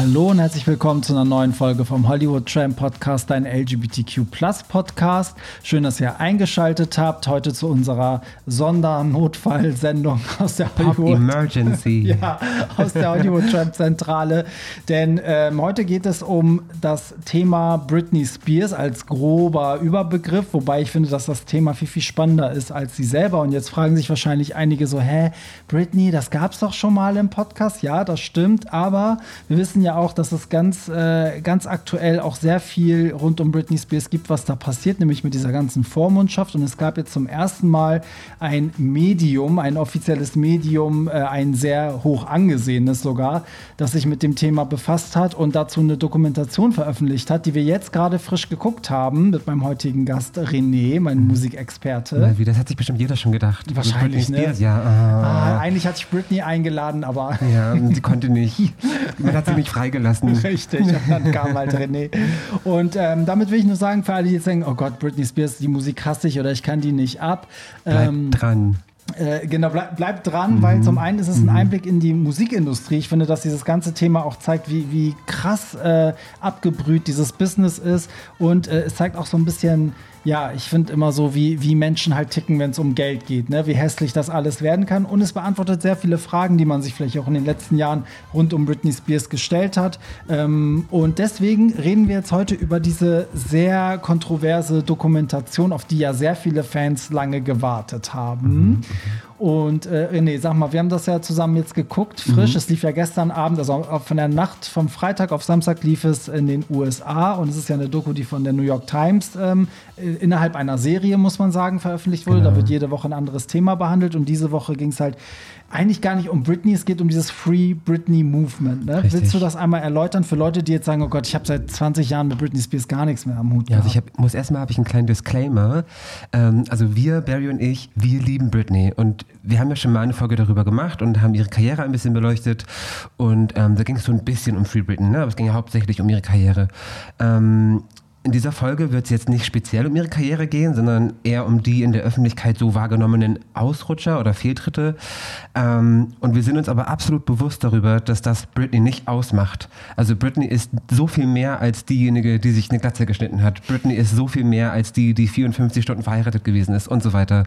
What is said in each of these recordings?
Hallo und herzlich willkommen zu einer neuen Folge vom Hollywood Tram Podcast, dein LGBTQ Podcast. Schön, dass ihr eingeschaltet habt. Heute zu unserer Sondernotfallsendung aus der Hollywood Emergency. ja, aus der Hollywood Tram Zentrale. Denn ähm, heute geht es um das Thema Britney Spears als grober Überbegriff, wobei ich finde, dass das Thema viel, viel spannender ist als sie selber. Und jetzt fragen sich wahrscheinlich einige so, hä, Britney, das gab es doch schon mal im Podcast. Ja, das stimmt, aber wir wissen ja, ja auch, dass es ganz, äh, ganz aktuell auch sehr viel rund um Britney Spears gibt, was da passiert, nämlich mit dieser ganzen Vormundschaft. Und es gab jetzt zum ersten Mal ein Medium, ein offizielles Medium, äh, ein sehr hoch angesehenes sogar, das sich mit dem Thema befasst hat und dazu eine Dokumentation veröffentlicht hat, die wir jetzt gerade frisch geguckt haben mit meinem heutigen Gast René, mein mhm. Musikexperte. Wie, das hat sich bestimmt jeder schon gedacht. Wahrscheinlich, ne? Ja. Ah. Ah, eigentlich hatte ich Britney eingeladen, aber. Ja, sie konnte nicht. Man hat sie nicht freigelassen. Richtig, und dann kam halt René. Und ähm, damit will ich nur sagen, für alle, die jetzt denken, oh Gott, Britney Spears, die Musik hasse ich oder ich kann die nicht ab. Bleib ähm, dran. Äh, genau, bleib, bleib dran, mhm. weil zum einen ist es ein mhm. Einblick in die Musikindustrie. Ich finde, dass dieses ganze Thema auch zeigt, wie, wie krass äh, abgebrüht dieses Business ist. Und äh, es zeigt auch so ein bisschen ja, ich finde immer so, wie, wie Menschen halt ticken, wenn es um Geld geht, ne? wie hässlich das alles werden kann. Und es beantwortet sehr viele Fragen, die man sich vielleicht auch in den letzten Jahren rund um Britney Spears gestellt hat. Ähm, und deswegen reden wir jetzt heute über diese sehr kontroverse Dokumentation, auf die ja sehr viele Fans lange gewartet haben. Mhm. Und äh, René, sag mal, wir haben das ja zusammen jetzt geguckt, frisch. Mhm. Es lief ja gestern Abend, also von der Nacht vom Freitag auf Samstag lief es in den USA. Und es ist ja eine Doku, die von der New York Times ähm, innerhalb einer Serie, muss man sagen, veröffentlicht wurde. Genau. Da wird jede Woche ein anderes Thema behandelt. Und diese Woche ging es halt eigentlich gar nicht um Britney, es geht um dieses Free Britney Movement. Ne? Willst du das einmal erläutern für Leute, die jetzt sagen, oh Gott, ich habe seit 20 Jahren mit Britney Spears gar nichts mehr am Hut? Ja, also ich hab, muss erstmal habe ich einen kleinen Disclaimer. Ähm, also wir, Barry und ich, wir lieben Britney und wir haben ja schon mal eine Folge darüber gemacht und haben ihre Karriere ein bisschen beleuchtet und ähm, da ging es so ein bisschen um Free Britney, ne? aber es ging ja hauptsächlich um ihre Karriere. Ähm, in dieser Folge wird es jetzt nicht speziell um ihre Karriere gehen, sondern eher um die in der Öffentlichkeit so wahrgenommenen Ausrutscher oder Fehltritte. Ähm, und wir sind uns aber absolut bewusst darüber, dass das Britney nicht ausmacht. Also Britney ist so viel mehr als diejenige, die sich eine Glatze geschnitten hat. Britney ist so viel mehr als die, die 54 Stunden verheiratet gewesen ist und so weiter.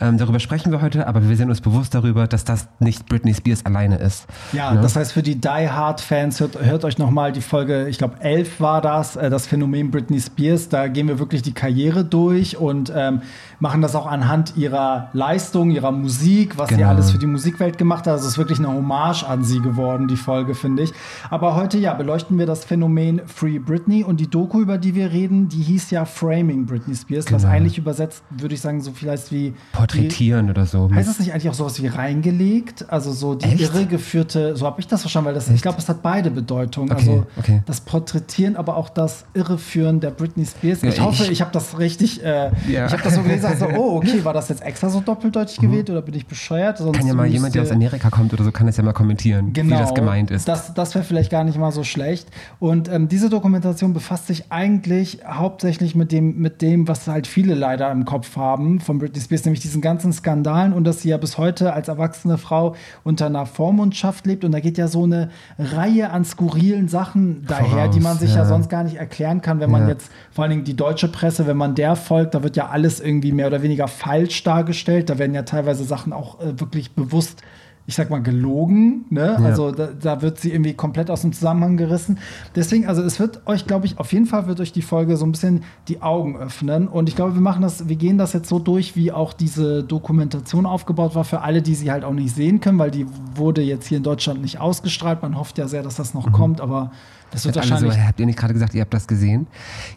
Ähm, darüber sprechen wir heute, aber wir sind uns bewusst darüber, dass das nicht Britney Spears alleine ist. Ja, ne? das heißt für die Die Hard Fans, hört, hört euch nochmal die Folge, ich glaube 11 war das, äh, das Phänomen Britney Spears, da gehen wir wirklich die Karriere durch und ähm, machen das auch anhand ihrer Leistung, ihrer Musik, was genau. sie alles für die Musikwelt gemacht hat. Also es ist wirklich eine Hommage an sie geworden, die Folge, finde ich. Aber heute, ja, beleuchten wir das Phänomen Free Britney und die Doku, über die wir reden, die hieß ja Framing Britney Spears, genau. was eigentlich übersetzt, würde ich sagen, so vielleicht wie Porträtieren wie, oder so. Heißt das nicht eigentlich auch sowas wie reingelegt? Also so die Echt? irregeführte, so habe ich das verstanden, weil das, ich glaube, es hat beide Bedeutungen. Okay, also okay. das Porträtieren, aber auch das Irreführen der Britney Spears. Ja, ich hoffe, ich, ich habe das richtig, äh, ja. ich habe das so gelesen, also, oh, okay, war das jetzt extra so doppeldeutig mhm. gewählt oder bin ich bescheuert? Sonst kann ja mal jemand, der aus Amerika kommt oder so, kann das ja mal kommentieren, genau, wie das gemeint ist. Das, das wäre vielleicht gar nicht mal so schlecht. Und ähm, diese Dokumentation befasst sich eigentlich hauptsächlich mit dem, mit dem, was halt viele leider im Kopf haben von Britney Spears, nämlich diesen ganzen Skandalen und dass sie ja bis heute als erwachsene Frau unter einer Vormundschaft lebt. Und da geht ja so eine Reihe an skurrilen Sachen daher, Voraus, die man sich ja. ja. sonst gar nicht erklären kann, wenn ja. man jetzt vor allen Dingen die deutsche Presse, wenn man der folgt, da wird ja alles irgendwie mehr oder weniger falsch dargestellt. Da werden ja teilweise Sachen auch äh, wirklich bewusst ich sag mal, gelogen. Ne? Ja. Also da, da, wird sie irgendwie komplett aus dem Zusammenhang gerissen. Deswegen, also es wird euch, glaube ich, auf jeden Fall wird euch die Folge so ein bisschen die Augen öffnen. Und ich glaube, wir machen das, wir gehen das jetzt so durch, wie auch diese Dokumentation aufgebaut war für alle, die sie halt auch nicht sehen können, weil die wurde jetzt hier in Deutschland nicht ausgestrahlt. Man hofft ja sehr, dass das noch mhm. kommt, aber das wird wahrscheinlich. So, habt ihr nicht gerade gesagt, ihr habt das gesehen?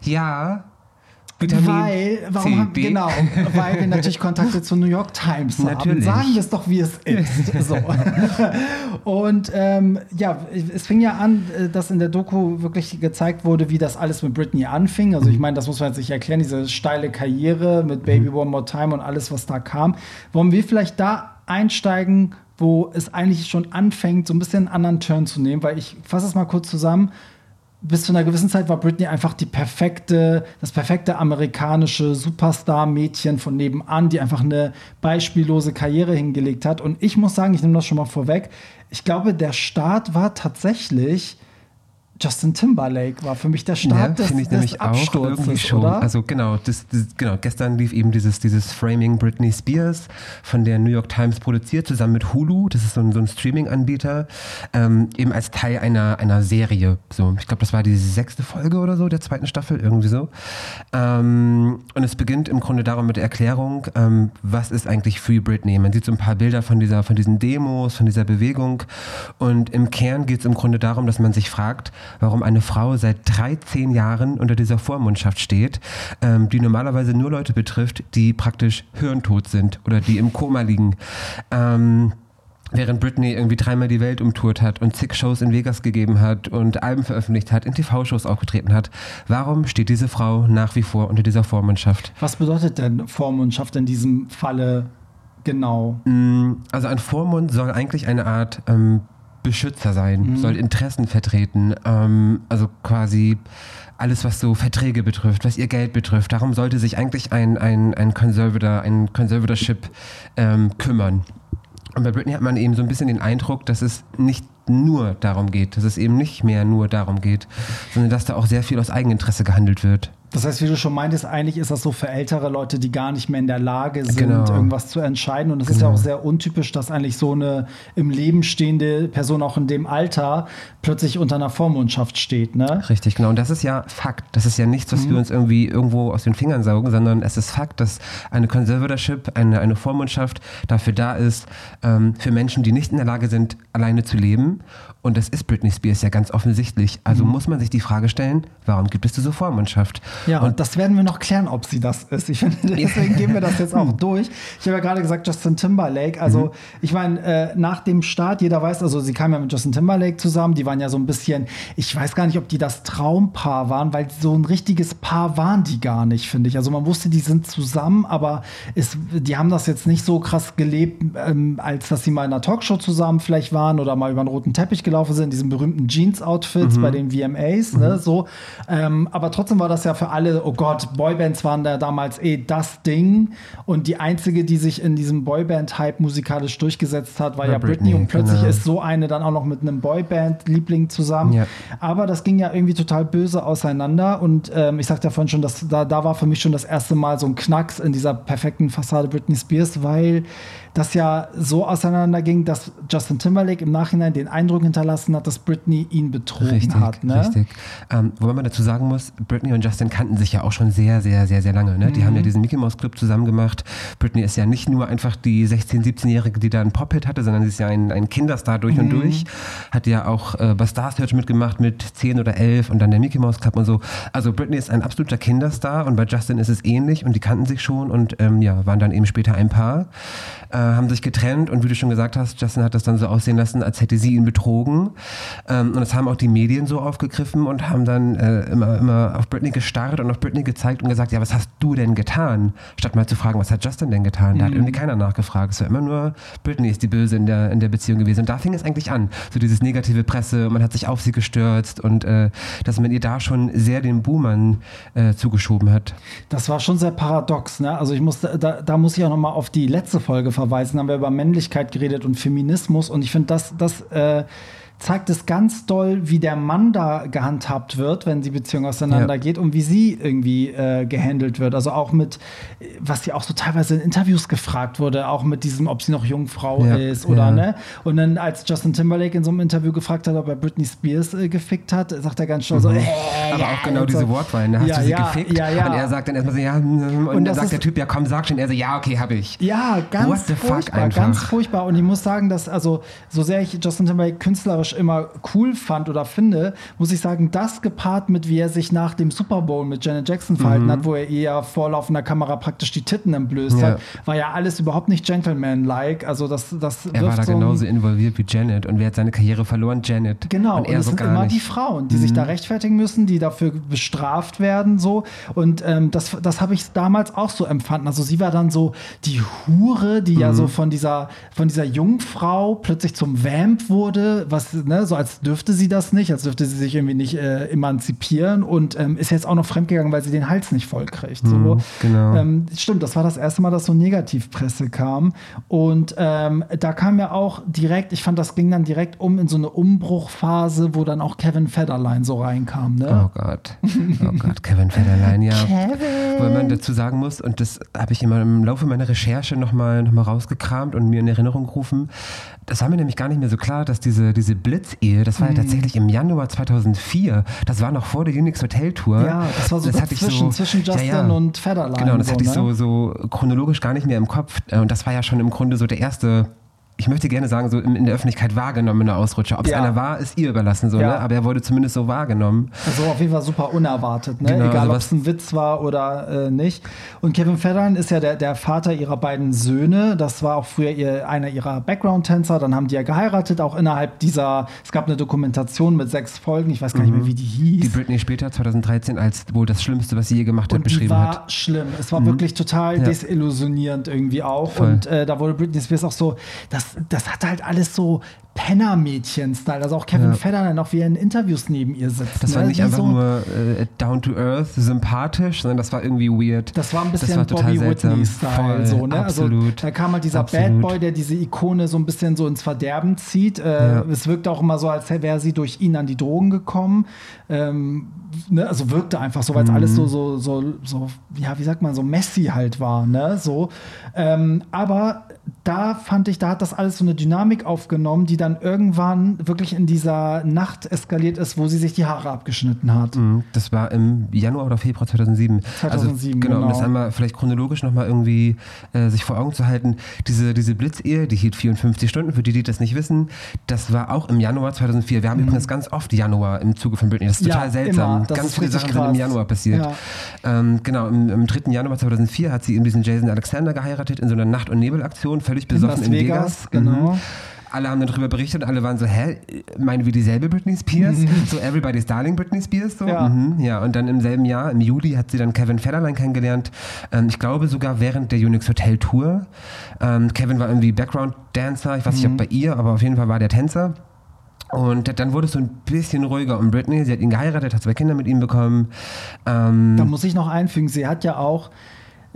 Ja, Vitamin weil, warum C, haben, genau, weil wir natürlich Kontakte zur New York Times natürlich. haben. Sagen wir es doch, wie es ist. So. Und ähm, ja, es fing ja an, äh, dass in der Doku wirklich gezeigt wurde, wie das alles mit Britney anfing. Also ich mhm. meine, das muss man jetzt nicht erklären, diese steile Karriere mit Baby mhm. One More Time und alles, was da kam. Wollen wir vielleicht da einsteigen, wo es eigentlich schon anfängt, so ein bisschen einen anderen Turn zu nehmen? Weil ich fasse es mal kurz zusammen bis zu einer gewissen Zeit war Britney einfach die perfekte, das perfekte amerikanische Superstar-Mädchen von nebenan, die einfach eine beispiellose Karriere hingelegt hat. Und ich muss sagen, ich nehme das schon mal vorweg, ich glaube, der Start war tatsächlich Justin Timberlake war für mich der Start ja, des, ich des Absturzes, schon. oder? Also genau, das, das, genau, gestern lief eben dieses, dieses Framing Britney Spears von der New York Times produziert, zusammen mit Hulu, das ist so ein, so ein Streaming-Anbieter, ähm, eben als Teil einer, einer Serie. So, ich glaube, das war die sechste Folge oder so der zweiten Staffel, irgendwie so. Ähm, und es beginnt im Grunde darum mit der Erklärung, ähm, was ist eigentlich Free Britney? Man sieht so ein paar Bilder von, dieser, von diesen Demos, von dieser Bewegung und im Kern geht es im Grunde darum, dass man sich fragt, warum eine Frau seit 13 Jahren unter dieser Vormundschaft steht, ähm, die normalerweise nur Leute betrifft, die praktisch hirntot sind oder die im Koma liegen. Ähm, Während Britney irgendwie dreimal die Welt umtourt hat und zig Shows in Vegas gegeben hat und Alben veröffentlicht hat, in TV-Shows aufgetreten hat, warum steht diese Frau nach wie vor unter dieser Vormundschaft? Was bedeutet denn Vormundschaft in diesem Falle genau? Also ein Vormund soll eigentlich eine Art ähm, Beschützer sein, mhm. soll Interessen vertreten, ähm, also quasi alles, was so Verträge betrifft, was ihr Geld betrifft. Darum sollte sich eigentlich ein, ein, ein Conservator, ein Conservatorship ähm, kümmern. Und bei Britney hat man eben so ein bisschen den Eindruck, dass es nicht nur darum geht, dass es eben nicht mehr nur darum geht, sondern dass da auch sehr viel aus Eigeninteresse gehandelt wird. Das heißt, wie du schon meintest, eigentlich ist das so für ältere Leute, die gar nicht mehr in der Lage sind, Genau. irgendwas zu entscheiden. Und es ist ja auch sehr untypisch, dass eigentlich so eine im Leben stehende Person auch in dem Alter plötzlich unter einer Vormundschaft steht. Ne? Richtig, genau. Und das ist ja Fakt. Das ist ja nichts, was wir uns irgendwie irgendwo aus den Fingern saugen, sondern es ist Fakt, dass eine Conservatorship, eine, eine Vormundschaft dafür da ist, ähm, für Menschen, die nicht in der Lage sind, alleine zu leben. Und das ist Britney Spears ja ganz offensichtlich. Also muss man sich die Frage stellen, warum gibt es diese Vormundschaft? Ja, und, das werden wir noch klären, ob sie das ist. Ich finde, deswegen gehen wir das jetzt auch durch. Ich habe ja gerade gesagt, Justin Timberlake. Also, ich meine, äh, nach dem Start, jeder weiß, also sie kam ja mit Justin Timberlake zusammen. Die waren ja so ein bisschen, ich weiß gar nicht, ob die das Traumpaar waren, weil so ein richtiges Paar waren die gar nicht, finde ich. Also, man wusste, die sind zusammen, aber es, die haben das jetzt nicht so krass gelebt, ähm, als dass sie mal in einer Talkshow zusammen vielleicht waren oder mal über einen roten Teppich gelaufen sind, in diesen berühmten Jeans-Outfits bei den VMAs, ne, so. Ähm, aber trotzdem war das ja für alle, oh Gott, Boybands waren da damals eh das Ding. Und die einzige, die sich in diesem Boyband-Hype musikalisch durchgesetzt hat, war ja Britney. Britney, Und plötzlich genau. ist so eine dann auch noch mit einem Boyband-Liebling zusammen. Ja. Aber das ging ja irgendwie total böse auseinander. Und ähm, ich sagte ja vorhin schon, dass da, da war für mich schon das erste Mal so ein Knacks in dieser perfekten Fassade Britney Spears, weil das ja so auseinanderging, dass Justin Timberlake im Nachhinein den Eindruck hinterlassen hat, dass Britney ihn betrogen Richtig, hat. Ne? richtig. Ähm, wobei man dazu sagen muss, Britney und Justin kannten sich ja auch schon sehr, sehr, sehr, sehr lange. Ne? Die haben ja diesen Mickey Mouse Club zusammen gemacht. Britney ist ja nicht nur einfach die 16-, 17-Jährige, die da einen Pop-Hit hatte, sondern sie ist ja ein, ein Kinderstar durch und durch. Hat ja auch äh, bei Star Search mitgemacht mit 10 oder 11 und dann der Mickey Mouse Club und so. Also Britney ist ein absoluter Kinderstar und bei Justin ist es ähnlich und die kannten sich schon und ähm, ja, waren dann eben später ein Paar, äh, haben sich getrennt und wie du schon gesagt hast, Justin hat das dann so aussehen lassen, als hätte sie ihn betrogen. Ähm, und das haben auch die Medien so aufgegriffen und haben dann äh, immer, immer auf Britney gestarrt und auf Britney gezeigt und gesagt, ja, was hast du denn getan? Statt mal zu fragen, was hat Justin denn getan? Da hat irgendwie keiner nachgefragt. Es war immer nur, Britney ist die Böse in der, in der Beziehung gewesen. Und da fing es eigentlich an. So dieses negative Presse, man hat sich auf sie gestürzt und äh, dass man ihr da schon sehr den Boomern äh, zugeschoben hat. Das war schon sehr paradox, ne? Also ich muss da, da muss ich auch noch mal auf die letzte Folge verweisen. Da haben wir über Männlichkeit geredet und Feminismus. Und ich finde, das, das äh, zeigt es ganz doll, wie der Mann da gehandhabt wird, wenn die Beziehung auseinandergeht und wie sie irgendwie äh, gehandelt wird. Also auch mit, was sie auch so teilweise in Interviews gefragt wurde, auch mit diesem, ob sie noch Jungfrau Ja, ist oder ja. ne. Und dann, als Justin Timberlake in so einem Interview gefragt hat, ob er Britney Spears äh, gefickt hat, sagt er ganz schnell so, äh, Mhm. Aber ja, auch genau und so. diese Wortwahl, ne? Hast Ja, du sie ja, gefickt? ja, ja. Und er sagt dann erstmal so, ja, mm, und, Und dann sagt der Typ, ja komm, sag schon. Er so, ja, okay, hab ich. Ja, ganz furchtbar, einfach. ganz furchtbar. Und ich muss sagen, dass, also, so sehr ich Justin Timberlake künstlerisch immer cool fand oder finde, muss ich sagen, das gepaart mit, wie er sich nach dem Super Bowl mit Janet Jackson verhalten Mhm. hat, wo er ihr vor laufender Kamera praktisch die Titten entblößt Ja. hat, war ja alles überhaupt nicht Gentleman-like. Also, das, das Er war da so genauso involviert wie Janet. Und wer hat seine Karriere verloren? Janet. Genau, Und und, es so sind immer nicht. Mhm. die Frauen, die sich da rechtfertigen müssen, die dafür bestraft werden, so. Und ähm, das, das habe ich damals auch so empfunden. Also sie war dann so die Hure, die Mhm. ja so von dieser, von dieser Jungfrau plötzlich zum Vamp wurde, was ne, so als dürfte sie das nicht, als dürfte sie sich irgendwie nicht äh, emanzipieren und ähm, ist jetzt auch noch fremdgegangen, weil sie den Hals nicht voll kriegt. So. Mhm, genau. Ähm, stimmt, das war das erste Mal, dass so Negativpresse kam. Und ähm, da kam ja auch direkt, ich fand, das ging dann direkt um in so eine Umbruchphase, wo dann auch Kevin Federline so reinkam. Ne? Oh Gott. Oh Gott, Kevin Federline, ja. Weil man dazu sagen muss, und das habe ich immer im Laufe meiner Recherche nochmal noch mal rausgekramt und mir in Erinnerung gerufen, das war mir nämlich gar nicht mehr so klar, dass diese, diese Blitzehe, das war ja tatsächlich im Januar 2004, das war noch vor der Unix Hotel Tour. Ja, das war so das dazwischen, zwischen Justin ja, ja. und Federline. Genau, das so, hatte ich ne? so, so chronologisch gar nicht mehr im Kopf. Äh, Und das war ja schon im Grunde so der erste ich möchte gerne sagen, so in, in der Öffentlichkeit wahrgenommene Ausrutscher. Ob es Ja. einer war, ist ihr überlassen, so, Ja. ne? aber er wurde zumindest so wahrgenommen. Also auf jeden Fall super unerwartet, ne? Genau, egal ob sowas- es ein Witz war oder äh, nicht. Und Kevin Federline ist ja der, der Vater ihrer beiden Söhne. Das war auch früher ihr, einer ihrer Background-Tänzer. Dann haben die ja geheiratet, auch innerhalb dieser, es gab eine Dokumentation mit sechs Folgen, ich weiß gar nicht mehr, wie die hieß. Mhm. Die Britney später, 2013, als wohl das Schlimmste, was sie je gemacht hat, und beschrieben war hat. Mhm. schlimm. Es war wirklich total Ja. desillusionierend irgendwie auch. Voll. Und äh, da wurde Britney Spears auch so, das, das hatte halt alles so Penner-Mädchen-Style. Also auch Kevin Ja. Federline noch wie er in Interviews neben ihr sitzt. Das war ne? nicht Wie einfach so, nur äh, down to earth, sympathisch, sondern das war irgendwie weird. Das war ein bisschen war Bobby. Whitney-Style. So, ne? absolut. Also, da kam halt dieser Absolut. Bad Boy, der diese Ikone so ein bisschen so ins Verderben zieht. Äh, Ja. Es wirkte auch immer so, als wäre sie durch ihn an die Drogen gekommen. Ähm, ne? Also wirkte einfach so, weil es alles so, Mhm. so, so, so, ja, wie sagt man, so messy halt war. Ne? So. Ähm, aber da fand ich, da hat das alles so eine Dynamik aufgenommen, die dann irgendwann wirklich in dieser Nacht eskaliert ist, wo sie sich die Haare abgeschnitten hat. Mhm, Das war im Januar oder Februar 2007. 2007, also, genau. Um genau. das einmal vielleicht chronologisch nochmal irgendwie äh, sich vor Augen zu halten. Diese, diese Blitzehe, die hielt 54 Stunden, für die, die das nicht wissen. Das war auch im Januar 2004. Wir haben übrigens ganz oft Januar im Zuge von Britney. Das ist Mhm. Ja, total seltsam. ganz viele Sachen sind im krass. Januar passiert. Ja. Ähm, genau, im, im 3. Januar 2004 hat sie eben diesen Jason Alexander geheiratet in so einer Nacht- und Nebelaktion, völlig besoffen Las in Vegas, Vegas. genau. Mhm. Alle haben darüber berichtet und alle waren so, hä, meinen wir dieselbe Britney Spears? So Everybody's Darling Britney Spears? So? Mhm. Ja. Mhm, ja, und dann im selben Jahr, im Juli, hat sie dann Kevin Federline kennengelernt. Ähm, ich glaube sogar während der Unix Hotel Tour. Ähm, Kevin war irgendwie Background-Dancer, ich weiß nicht, Mhm. ob bei ihr, aber auf jeden Fall war der Tänzer. Und dann wurde es so ein bisschen ruhiger um Britney. Sie hat ihn geheiratet, hat zwei Kinder mit ihm bekommen. Ähm, Da muss ich noch einfügen, sie hat ja auch,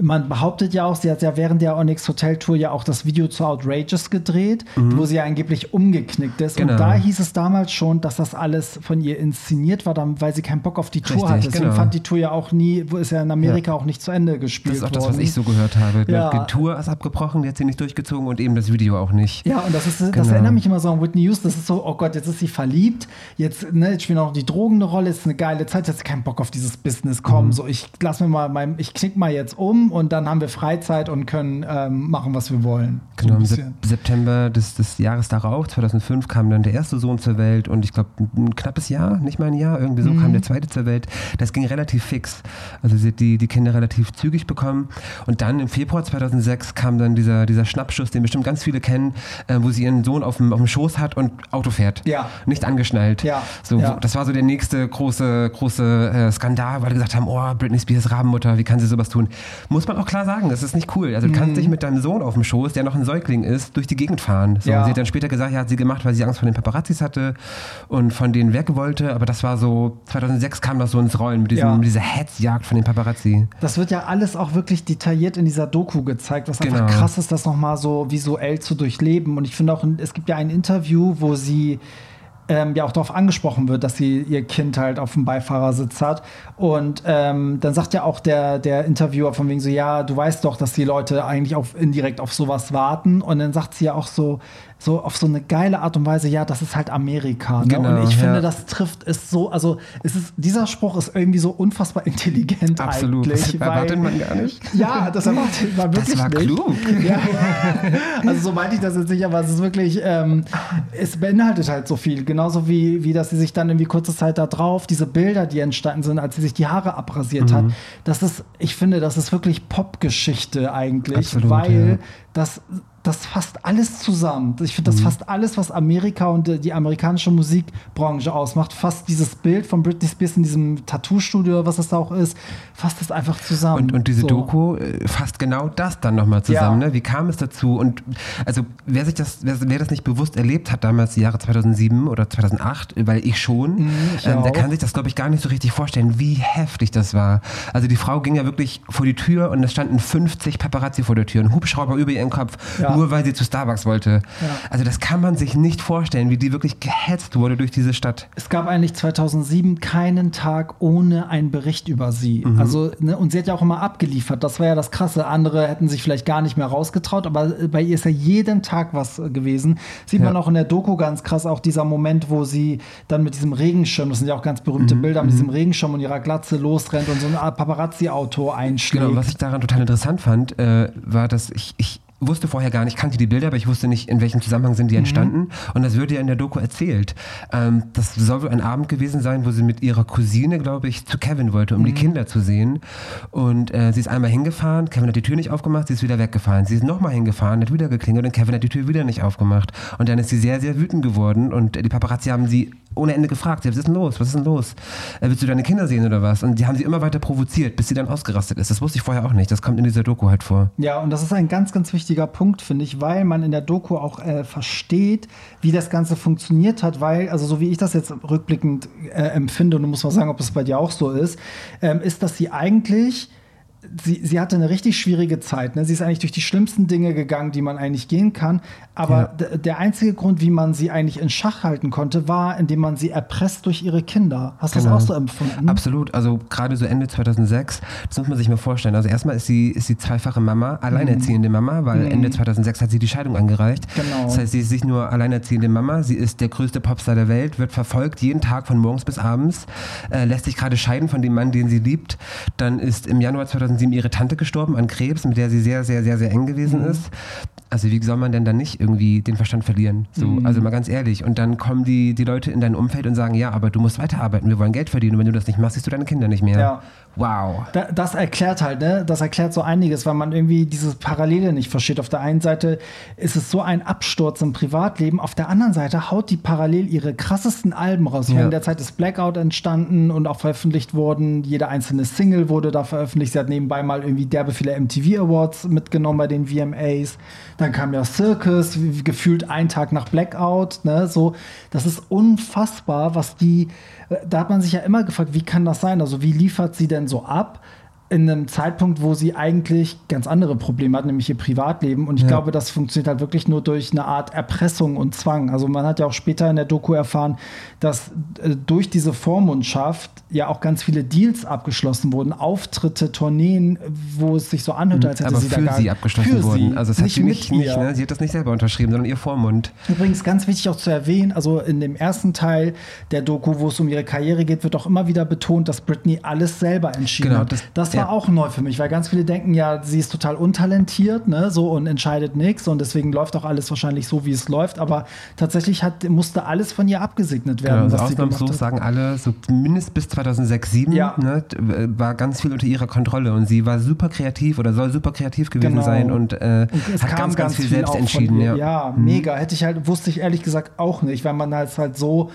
man behauptet ja auch, sie hat ja während der Onyx Hotel Tour ja auch das Video zu Outrageous gedreht, wo sie ja angeblich umgeknickt ist. Mhm. Genau. Und da hieß es damals schon, dass das alles von ihr inszeniert war, weil sie keinen Bock auf die Tour Richtig, hatte. Deswegen genau. fand die Tour ja auch nie, wo ist ja in Amerika Ja. auch nicht zu Ende gespielt das ist auch das, worden. was ich so gehört habe. Ja. Die Tour ist abgebrochen, die hat sie nicht durchgezogen und eben das Video auch nicht. Ja, und das ist, das Genau. erinnert mich immer so an Whitney Houston. Das ist so, oh Gott, jetzt ist sie verliebt, jetzt, ne, jetzt spielen auch die Drogen eine Rolle, ist eine geile Zeit, jetzt keinen Bock auf dieses Business kommen. Mhm. So, ich lass mir mal mein, ich knick mal jetzt um und dann haben wir Freizeit und können ähm, machen, was wir wollen. So Genau, ein im. September des, des Jahres darauf, 2005, kam dann der erste Sohn zur Welt und ich glaube, ein knappes Jahr, nicht mal ein Jahr, irgendwie so Mhm. kam der zweite zur Welt. Das ging relativ fix. Also sie hat die, die Kinder relativ zügig bekommen. Und dann im Februar 2006 kam dann dieser, dieser Schnappschuss, den bestimmt ganz viele kennen, äh, wo sie ihren Sohn auf dem, auf dem Schoß hat und Auto fährt. Ja. Nicht angeschnallt. Ja, So, ja. Das war so der nächste große, große äh, Skandal, weil alle gesagt haben, oh, Britney Spears Rabenmutter, wie kann sie sowas tun? Muss man auch klar sagen, das ist nicht cool. Also du Mhm. kannst nicht mit deinem Sohn auf dem Schoß, der noch ein Säugling ist, durch die Gegend fahren. So, Ja. Sie hat dann später gesagt, ja, hat sie gemacht, weil sie Angst vor den Paparazzis hatte und von denen weg wollte. Aber das war so, 2006 kam das so ins Rollen mit, diesem, Ja. mit dieser Hetzjagd von den Paparazzi. Das wird ja alles auch wirklich detailliert in dieser Doku gezeigt, was einfach Genau. krass ist, das nochmal so visuell zu durchleben. Und ich finde auch, es gibt ja ein Interview, wo sie ähm, ja auch darauf angesprochen wird, dass sie ihr Kind halt auf dem Beifahrersitz hat. Und ähm, dann sagt ja auch der, der Interviewer von wegen so, ja, du weißt doch, dass die Leute eigentlich auf, indirekt auf sowas warten. Und dann sagt sie ja auch so, so auf so eine geile Art und Weise, ja, das ist halt Amerika. Ne? Genau, und ich finde, ja. das trifft es so, also es ist, dieser Spruch ist irgendwie so unfassbar intelligent Absolut. eigentlich. Das erwartet man gar nicht. Ja, das erwartet man wirklich Das war nicht. klug. Ja. Also so meinte ich das jetzt nicht, aber es ist wirklich, ähm, es beinhaltet halt so viel. Genauso wie, wie dass sie sich dann irgendwie kurze Zeit da drauf, diese Bilder, die entstanden sind, als sie sich die Haare abrasiert Mhm. hat, das ist, ich finde, das ist wirklich Popgeschichte eigentlich, Absolut, weil ja. das das fasst alles zusammen. Ich finde, das Mhm. fasst alles, was Amerika und äh, die amerikanische Musikbranche ausmacht, fasst dieses Bild von Britney Spears in diesem Tattoo-Studio, was das da auch ist, fasst das einfach zusammen. Und, und diese So. Doku äh, fasst genau das dann nochmal zusammen. Ja. Ne? Wie kam es dazu? Und also wer sich das, wer, wer das nicht bewusst erlebt hat, damals die Jahre 2007 oder 2008, weil ich schon, Mhm, ich ähm, der kann sich das, glaube ich, gar nicht so richtig vorstellen, wie heftig das war. Also die Frau ging ja wirklich vor die Tür und es standen 50 Paparazzi vor der Tür, ein Hubschrauber über ihren Kopf, Ja. Nur weil sie zu Starbucks wollte. Ja. Also das kann man sich nicht vorstellen, wie die wirklich gehetzt wurde durch diese Stadt. Es gab eigentlich 2007 keinen Tag ohne einen Bericht über sie. Also, ne, und sie hat ja auch immer abgeliefert. Das war ja das Krasse. Andere hätten sich vielleicht gar nicht mehr rausgetraut, aber äh, bei ihr ist ja jeden Tag was äh, gewesen. Sieht Ja. man auch in der Doku ganz krass, auch dieser Moment, wo sie dann mit diesem Regenschirm, das sind ja auch ganz berühmte Bilder, mit diesem Regenschirm und ihrer Glatze losrennt und so ein Paparazzi-Auto einschlägt. Genau, und was ich daran total interessant fand, äh, war, dass ich, ich wusste vorher gar nicht, kannte die Bilder, aber ich wusste nicht, in welchem Zusammenhang sind die entstanden. Und das wird ja in der Doku erzählt. Ähm, das soll wohl ein Abend gewesen sein, wo sie mit ihrer Cousine, glaube ich, zu Kevin wollte, um die Kinder zu sehen. Und äh, sie ist einmal hingefahren, Kevin hat die Tür nicht aufgemacht, sie ist wieder weggefahren. Sie ist nochmal hingefahren, hat wieder geklingelt und Kevin hat die Tür wieder nicht aufgemacht. Und dann ist sie sehr, sehr wütend geworden und die Paparazzi haben sie ohne Ende gefragt, was ist denn los, was ist denn los? Äh, willst du deine Kinder sehen oder was? Und die haben sie immer weiter provoziert, bis sie dann ausgerastet ist. Das wusste ich vorher auch nicht. Das kommt in dieser Doku halt vor. Ja, und das ist ein ganz, ganz wichtiger Punkt, finde ich, weil man in der Doku auch äh, versteht, wie das Ganze funktioniert hat, weil, also so wie ich das jetzt rückblickend äh, empfinde, und du musst mal sagen, ob es bei dir auch so ist, ähm, ist, dass sie eigentlich. Sie, sie hatte eine richtig schwierige Zeit. Ne? Sie ist eigentlich durch die schlimmsten Dinge gegangen, die man eigentlich gehen kann. Aber Ja. der einzige Grund, wie man sie eigentlich in Schach halten konnte, war, indem man sie erpresst durch ihre Kinder. Hast du Genau. das auch so empfunden? Absolut, also gerade so Ende 2006, das muss man sich mal vorstellen. Also erstmal ist sie, ist sie zweifache Mama, alleinerziehende Mama, weil Ende 2006 hat sie die Scheidung angereicht. Genau. Das heißt, sie ist nicht nur alleinerziehende Mama, sie ist der größte Popstar der Welt, wird verfolgt jeden Tag von morgens bis abends, äh, lässt sich gerade scheiden von dem Mann, den sie liebt. Dann ist im Januar 2007 ihre Tante gestorben an Krebs, mit der sie sehr, sehr, sehr, sehr eng gewesen ist. Also wie soll man denn dann nicht irgendwie den Verstand verlieren? So, Also mal ganz ehrlich. Und dann kommen die, die Leute in dein Umfeld und sagen, ja, aber du musst weiterarbeiten, wir wollen Geld verdienen und wenn du das nicht machst, siehst du deine Kinder nicht mehr. Ja. Wow. Da, das erklärt halt, ne? Das erklärt so einiges, weil man irgendwie diese Parallele nicht versteht. Auf der einen Seite ist es so ein Absturz im Privatleben, auf der anderen Seite haut die parallel ihre krassesten Alben raus. Ja. In der Zeit ist Blackout entstanden und auch veröffentlicht worden. Jede einzelne Single wurde da veröffentlicht. Sie hat nebenbei mal irgendwie derbe viele MTV Awards mitgenommen bei den VMAs. Dann kam ja Circus, gefühlt ein Tag nach Blackout. Ne? So, das ist unfassbar, was die. äh, Da hat man sich ja immer gefragt, wie kann das sein? Also, wie liefert sie denn so ab? In einem Zeitpunkt, wo sie eigentlich ganz andere Probleme hat, nämlich ihr Privatleben. Und ich Ja. glaube, das funktioniert halt wirklich nur durch eine Art Erpressung und Zwang. Also man hat ja auch später in der Doku erfahren, dass äh, durch diese Vormundschaft ja auch ganz viele Deals abgeschlossen wurden, Auftritte, Tourneen, wo es sich so anhört, als hätte Aber sie da für gar sie abgeschlossen für wurden. sie, Also es hat sie nicht, nicht ne? sie hat das nicht selber unterschrieben, sondern ihr Vormund. Übrigens ganz wichtig auch zu erwähnen, also in dem ersten Teil der Doku, wo es um ihre Karriere geht, wird auch immer wieder betont, dass Britney alles selber entschieden Genau, hat. das- Das, war auch neu für mich, weil ganz viele denken ja, sie ist total untalentiert, ne, so und entscheidet nichts und deswegen läuft auch alles wahrscheinlich so, wie es läuft. Aber tatsächlich hat, musste alles von ihr abgesegnet werden, Genau, was sie gemacht ausnahmslos hat. sagen alle, so mindestens bis 2006, 2007 Ja. ne, war ganz viel unter ihrer Kontrolle und sie war super kreativ oder soll super kreativ gewesen Genau. sein und, äh, Und hat kam ganz, ganz viel selbst entschieden. Ja. Ja, mega. Hätte ich halt, wusste ich ehrlich gesagt auch nicht, weil man halt so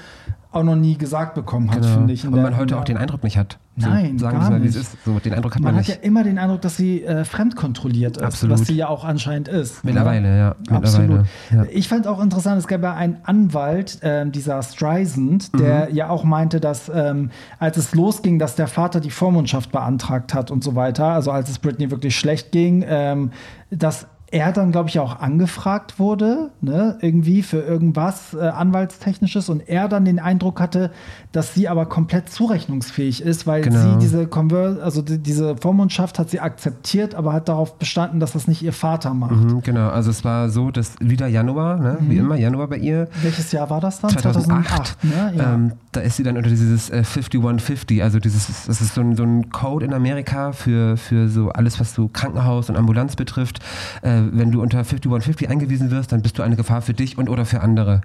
auch noch nie gesagt bekommen hat, Genau. finde ich. Und man heute auch den Eindruck nicht hat. So, Nein, sagen gar mal, wie es nicht. ist. So, den Eindruck hat man, Man hat nicht. ja immer den Eindruck, dass sie äh, fremdkontrolliert ist, Absolut. was sie ja auch anscheinend ist. Mittlerweile, ja. Absolut. Mittlerweile, ja. Ich fand auch interessant, es gab ja einen Anwalt, ähm, dieser Streisand, Mhm. der ja auch meinte, dass ähm, als es losging, dass der Vater die Vormundschaft beantragt hat und so weiter, also als es Britney wirklich schlecht ging, ähm, dass er dann, glaube ich, auch angefragt wurde, ne, irgendwie für irgendwas äh, Anwaltstechnisches und er dann den Eindruck hatte, dass sie aber komplett zurechnungsfähig ist, weil Genau. sie diese Conver also die, diese Vormundschaft hat sie akzeptiert, aber hat darauf bestanden, dass das nicht ihr Vater macht. Mhm, genau, also es war so, dass wieder Januar, ne, Mhm. wie immer, Januar bei ihr. Welches Jahr war das dann? 2008. ne? Ja. ähm, da ist sie dann unter dieses äh, 5150, also dieses, das ist so ein, so ein Code in Amerika für, für so alles, was so Krankenhaus und Ambulanz betrifft. Äh, wenn du unter 5150 eingewiesen wirst, dann bist du eine Gefahr für dich und oder für andere.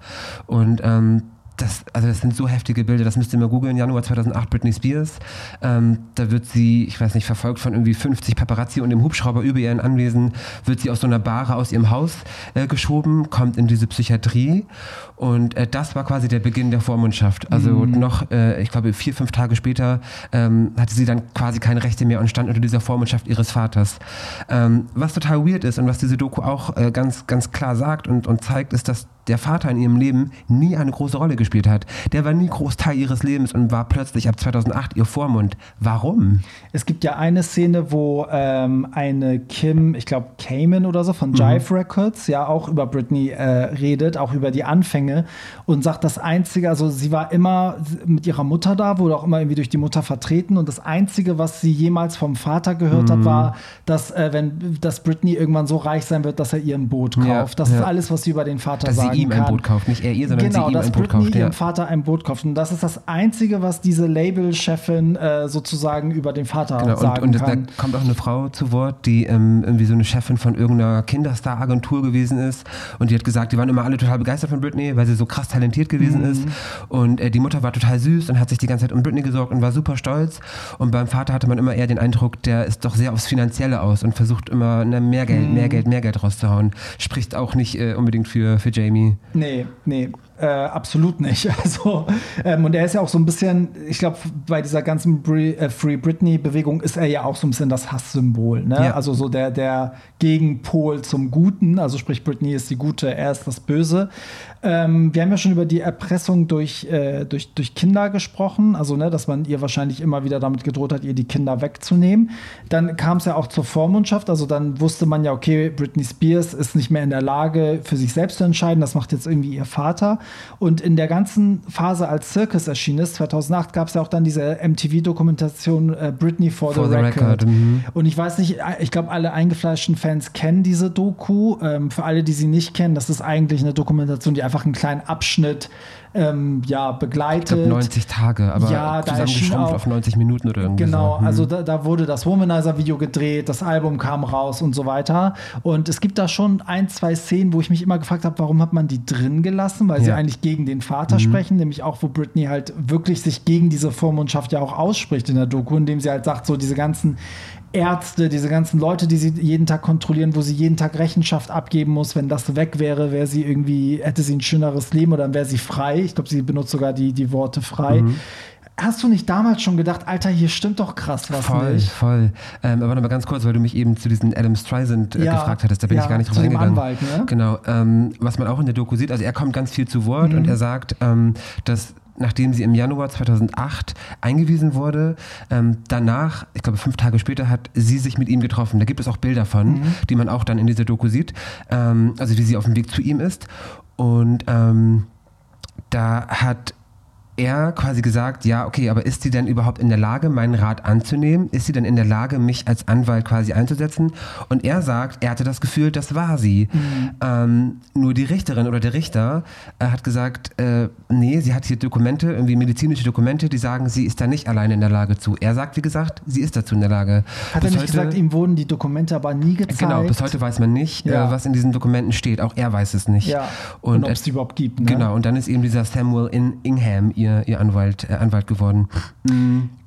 Und ähm, das, also das sind so heftige Bilder, das müsst ihr mal googeln, Januar 2008, Britney Spears. Ähm, da wird sie, ich weiß nicht, verfolgt von irgendwie 50 Paparazzi und dem Hubschrauber über ihren Anwesen, wird sie aus so einer Bahre aus ihrem Haus äh, geschoben, kommt in diese Psychiatrie und äh, das war quasi der Beginn der Vormundschaft. Also mhm. noch, äh, ich glaube, vier, fünf Tage später ähm, hatte sie dann quasi keine Rechte mehr und stand unter dieser Vormundschaft ihres Vaters. Ähm, was total weird ist und was diese Doku auch äh, ganz, ganz klar sagt und, und zeigt, ist, dass der Vater in ihrem Leben nie eine große Rolle gespielt hat. Der war nie Großteil ihres Lebens und war plötzlich ab 2008 ihr Vormund. Warum? Es gibt ja eine Szene, wo ähm, eine Kim, ich glaube Cayman oder so von mhm. Jive Records, ja auch über Britney äh, redet, auch über die Anfänge und sagt, das Einzige, also sie war immer mit ihrer Mutter da, wurde auch immer irgendwie durch die Mutter vertreten und das Einzige, was sie jemals vom Vater gehört mhm. hat, war, dass, äh, wenn, dass Britney irgendwann so reich sein wird, dass er ihr ein Boot kauft. Ja, das ja. ist alles, was sie über den Vater dass sagt sie ihm kann. ein Boot kauft, nicht er ihr, sondern genau, sie ihm ein Boot kauft. ihrem Ja. Vater ein Boot kauft. Und das ist das Einzige, was diese Labelchefin äh, sozusagen über den Vater Genau, sagen und, und kann. da kommt auch eine Frau zu Wort, die ähm, irgendwie so eine Chefin von irgendeiner Kinderstar-Agentur gewesen ist. Und die hat gesagt, die waren immer alle total begeistert von Britney, weil sie so krass talentiert gewesen Mhm. ist. Und äh, die Mutter war total süß und hat sich die ganze Zeit um Britney gesorgt und war super stolz. Und beim Vater hatte man immer eher den Eindruck, der ist doch sehr aufs Finanzielle aus und versucht immer ne, mehr Geld, Mhm. mehr Geld, mehr Geld rauszuhauen. Spricht auch nicht äh, unbedingt für, für Jamie. Nee, nee. Äh, absolut nicht. Also, ähm, und er ist ja auch so ein bisschen, ich glaube, bei dieser ganzen Bri äh, Free Britney-Bewegung ist er ja auch so ein bisschen das Hasssymbol. Ne? Ja. Also so der, der Gegenpol zum Guten. Also sprich, Britney ist die Gute, er ist das Böse. Ähm, wir haben ja schon über die Erpressung durch, äh, durch, durch Kinder gesprochen. Also, ne, dass man ihr wahrscheinlich immer wieder damit gedroht hat, ihr die Kinder wegzunehmen. Dann kam es ja auch zur Vormundschaft. Also dann wusste man ja, okay, Britney Spears ist nicht mehr in der Lage, für sich selbst zu entscheiden. Das macht jetzt irgendwie ihr Vater. Und in der ganzen Phase, als Circus erschienen ist, 2008, gab es ja auch dann diese MTV-Dokumentation äh, Britney for, For the, the Record. Record, mhm. Und ich weiß nicht, ich glaube, alle eingefleischten Fans kennen diese Doku. Ähm, für alle, die sie nicht kennen, das ist eigentlich eine Dokumentation, die einfach einen kleinen Abschnitt ähm, ja, Ich begleitet. glaube 90 Tage, aber Ja, zusammengeschrumpft auf 90 Minuten oder irgendwie Genau, so. Hm. also da, da wurde das Womanizer-Video gedreht, das Album kam raus und so weiter. Und es gibt da schon ein, zwei Szenen, wo ich mich immer gefragt habe, warum hat man die drin gelassen, weil sie Ja. Mhm. eigentlich gegen den Vater sprechen, nämlich auch, wo Britney halt wirklich sich gegen diese Vormundschaft ja auch ausspricht in der Doku, indem sie halt sagt, so diese ganzen Ärzte, diese ganzen Leute, die sie jeden Tag kontrollieren, wo sie jeden Tag Rechenschaft abgeben muss, wenn das weg wäre, wäre sie irgendwie, hätte sie ein schöneres Leben oder dann wäre sie frei. Ich glaube, sie benutzt sogar die, die Worte frei. Mhm. Hast du nicht damals schon gedacht, Alter, hier stimmt doch krass was Voll, nicht? voll. Ähm, aber noch mal ganz kurz, weil du mich eben zu diesem Adam Streisand äh, Ja, gefragt hattest, da bin ja, ich gar nicht drauf eingegangen. Anwalt, ne? Genau. Ähm, was man auch in der Doku sieht, also er kommt ganz viel zu Wort Mhm. und er sagt, ähm, dass nachdem sie im Januar 2008 eingewiesen wurde, ähm, danach, ich glaube fünf Tage später, hat sie sich mit ihm getroffen. Da gibt es auch Bilder von, Mhm. die man auch dann in dieser Doku sieht, ähm, also wie sie auf dem Weg zu ihm ist. Und ähm, da hat er quasi gesagt, ja, okay, aber ist sie denn überhaupt in der Lage, meinen Rat anzunehmen? Ist sie denn in der Lage, mich als Anwalt quasi einzusetzen? Und er sagt, er hatte das Gefühl, das war sie. Ähm, nur die Richterin oder der Richter äh, hat gesagt, äh, nee, sie hat hier Dokumente, irgendwie medizinische Dokumente, die sagen, sie ist da nicht alleine in der Lage zu. Er sagt, wie gesagt, sie ist dazu in der Lage. Hat er Bis nicht heute- gesagt, ihm wurden die Dokumente aber nie gezeigt? Genau, bis heute weiß man nicht, Ja. äh, was in diesen Dokumenten steht. Auch er weiß es nicht. Ja. Und, Und, ob äh, es die überhaupt gibt. Ne? Genau, und dann ist eben dieser Samuel in Ingham ihr, ihr Anwalt, äh, Anwalt geworden.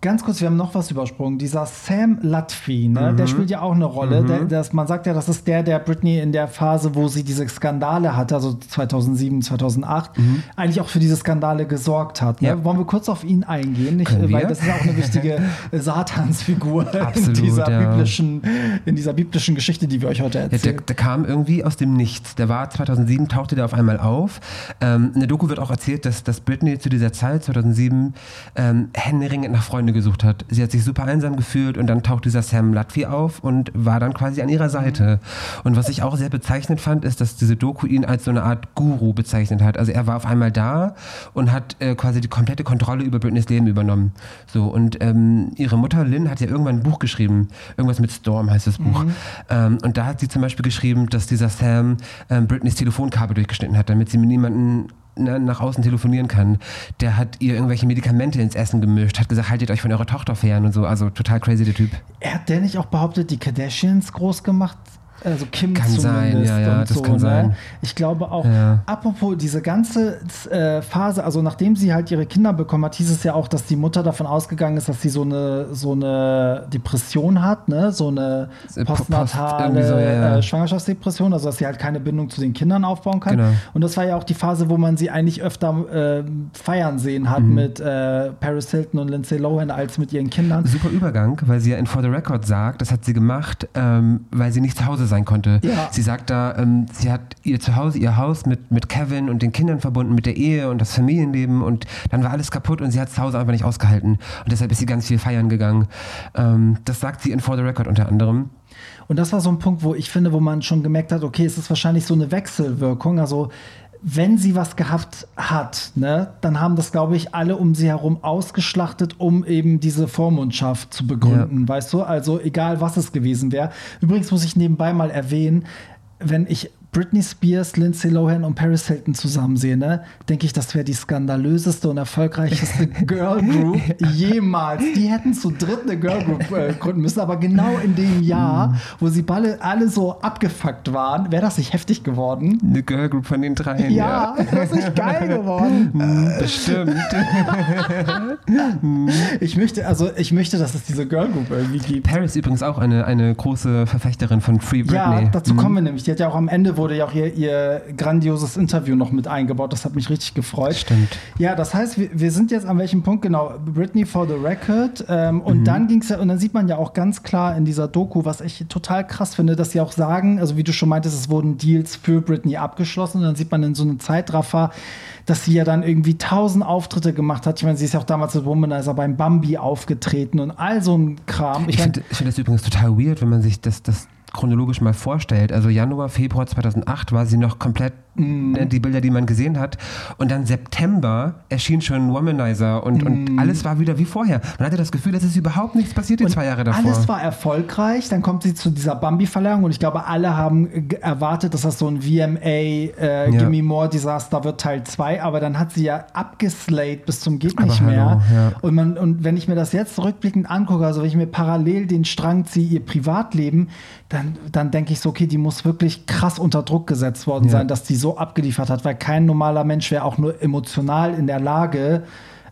Ganz kurz, wir haben noch was übersprungen. Dieser Sam Lutfi, ne, Mhm. der spielt ja auch eine Rolle. Der, das, man sagt ja, das ist der, der Britney in der Phase, wo sie diese Skandale hatte, also 2007, 2008, eigentlich auch für diese Skandale gesorgt hat. Ne? Mhm. Ja. Wollen wir kurz auf ihn eingehen? Nicht, Können weil wir? das ist auch eine wichtige Satansfigur in, Absolut, dieser ja. biblischen, in dieser biblischen Geschichte, die wir euch heute Ja, der, erzählen. der kam irgendwie aus dem Nichts. Der war 2007, tauchte der auf einmal auf. Ähm, in der Doku wird auch erzählt, dass, dass Britney zu dieser Zeit, 2007, ähm, händeringend nach Freunde gesucht hat. Sie hat sich super einsam gefühlt und dann taucht dieser Sam Latvi auf und war dann quasi an ihrer Seite. Und was ich auch sehr bezeichnend fand, ist, dass diese Doku ihn als so eine Art Guru bezeichnet hat. Also er war auf einmal da und hat äh, quasi die komplette Kontrolle über Britneys Leben übernommen. So, und ähm, ihre Mutter Lynn hat ja irgendwann ein Buch geschrieben. Irgendwas mit Storm heißt das Buch. Ähm, und da hat sie zum Beispiel geschrieben, dass dieser Sam ähm, Britneys Telefonkabel durchgeschnitten hat, damit sie mit niemandem ne, nach außen telefonieren kann. Der hat ihr irgendwelche Medikamente ins Essen gemischt, hat gesagt, haltet euch von eurer Tochter fern und so. Also total crazy, der Typ. Hat der nicht auch behauptet, die Kardashians groß gemacht Also Kim Kann zumindest sein, ja, ja, und das so, kann ne? sein. Ich glaube auch, Ja. apropos diese ganze äh, Phase, also nachdem sie halt ihre Kinder bekommen hat, hieß es ja auch, dass die Mutter davon ausgegangen ist, dass sie so eine, so eine Depression hat, ne? So eine Äh, Post- postnatale irgendwie so, ja, ja. Äh, Schwangerschaftsdepression, also dass sie halt keine Bindung zu den Kindern aufbauen kann. Genau. Und das war ja auch die Phase, wo man sie eigentlich öfter äh, feiern sehen hat Mhm. mit äh, Paris Hilton und Lindsay Lohan als mit ihren Kindern. Super Übergang, weil sie ja in For the Record sagt, das hat sie gemacht, ähm, weil sie nicht zu Hause sein konnte. Ja. Sie sagt da, ähm, sie hat ihr Zuhause, ihr Haus mit, mit Kevin und den Kindern verbunden, mit der Ehe und das Familienleben und dann war alles kaputt und sie hat zu Hause einfach nicht ausgehalten. Und deshalb ist sie ganz viel feiern gegangen. Ähm, das sagt sie in For the Record unter anderem. Und das war so ein Punkt, wo ich finde, wo man schon gemerkt hat, okay, es ist wahrscheinlich so eine Wechselwirkung. Also wenn sie was gehabt hat, ne, dann haben das, glaube ich, alle um sie herum ausgeschlachtet, um eben diese Vormundschaft zu begründen, weißt du? Also egal, was es gewesen wäre. Übrigens muss ich nebenbei mal erwähnen, wenn ich Britney Spears, Lindsay Lohan und Paris Hilton zusammen sehe, ne, denke ich, das wäre die skandalöseste und erfolgreichste Girl Group jemals. Die hätten zu dritt eine Girl Group äh, gründen müssen, aber genau in dem Jahr, wo sie alle, alle so abgefuckt waren, wäre das nicht heftig geworden. Eine Girlgroup von den dreien. Ja, das ist nicht geil geworden. Hm, Bestimmt. Ich möchte, also ich möchte, dass es diese Girl Group irgendwie gibt. Paris übrigens auch eine, eine große Verfechterin von Free Britney. Ja, dazu Mhm. kommen wir nämlich. Die hat ja auch am Ende wurde ja auch ihr, ihr grandioses Interview noch mit eingebaut. Das hat mich richtig gefreut. Stimmt. Ja, das heißt, wir, wir sind jetzt an welchem Punkt genau? Britney for the Record. Ähm, und Mhm. dann ging es ja, und dann sieht man ja auch ganz klar in dieser Doku, was ich total krass finde, dass sie auch sagen, also wie du schon meintest, es wurden Deals für Britney abgeschlossen. Und dann sieht man in so einem Zeitraffer, dass sie ja dann irgendwie tausend Auftritte gemacht hat. Ich meine, sie ist ja auch damals mit Womanizer beim Bambi aufgetreten und all so ein Kram. Ich Ich finde find das übrigens total weird, wenn man sich das, das chronologisch mal vorstellt. Also Januar, Februar 2008 war sie noch komplett Mhm. ne, die Bilder, die man gesehen hat. Und dann September erschien schon Womanizer und, Mhm. und alles war wieder wie vorher. Man hatte das Gefühl, dass ist überhaupt nichts passiert die zwei Jahre davor. Alles war erfolgreich. Dann kommt sie zu dieser Bambi-Verleihung und ich glaube, alle haben erwartet, dass das so ein VMA äh, Ja. Gimme More Desaster wird Teil 2, aber dann hat sie ja abgeslayed bis zum geht nicht mehr. ja. Und, man, und wenn ich mir das jetzt rückblickend angucke, also wenn ich mir parallel den Strang ziehe, ihr Privatleben, dann, dann denke ich so, okay, die muss wirklich krass unter Druck gesetzt worden Ja. sein, dass die so abgeliefert hat, weil kein normaler Mensch wäre auch nur emotional in der Lage,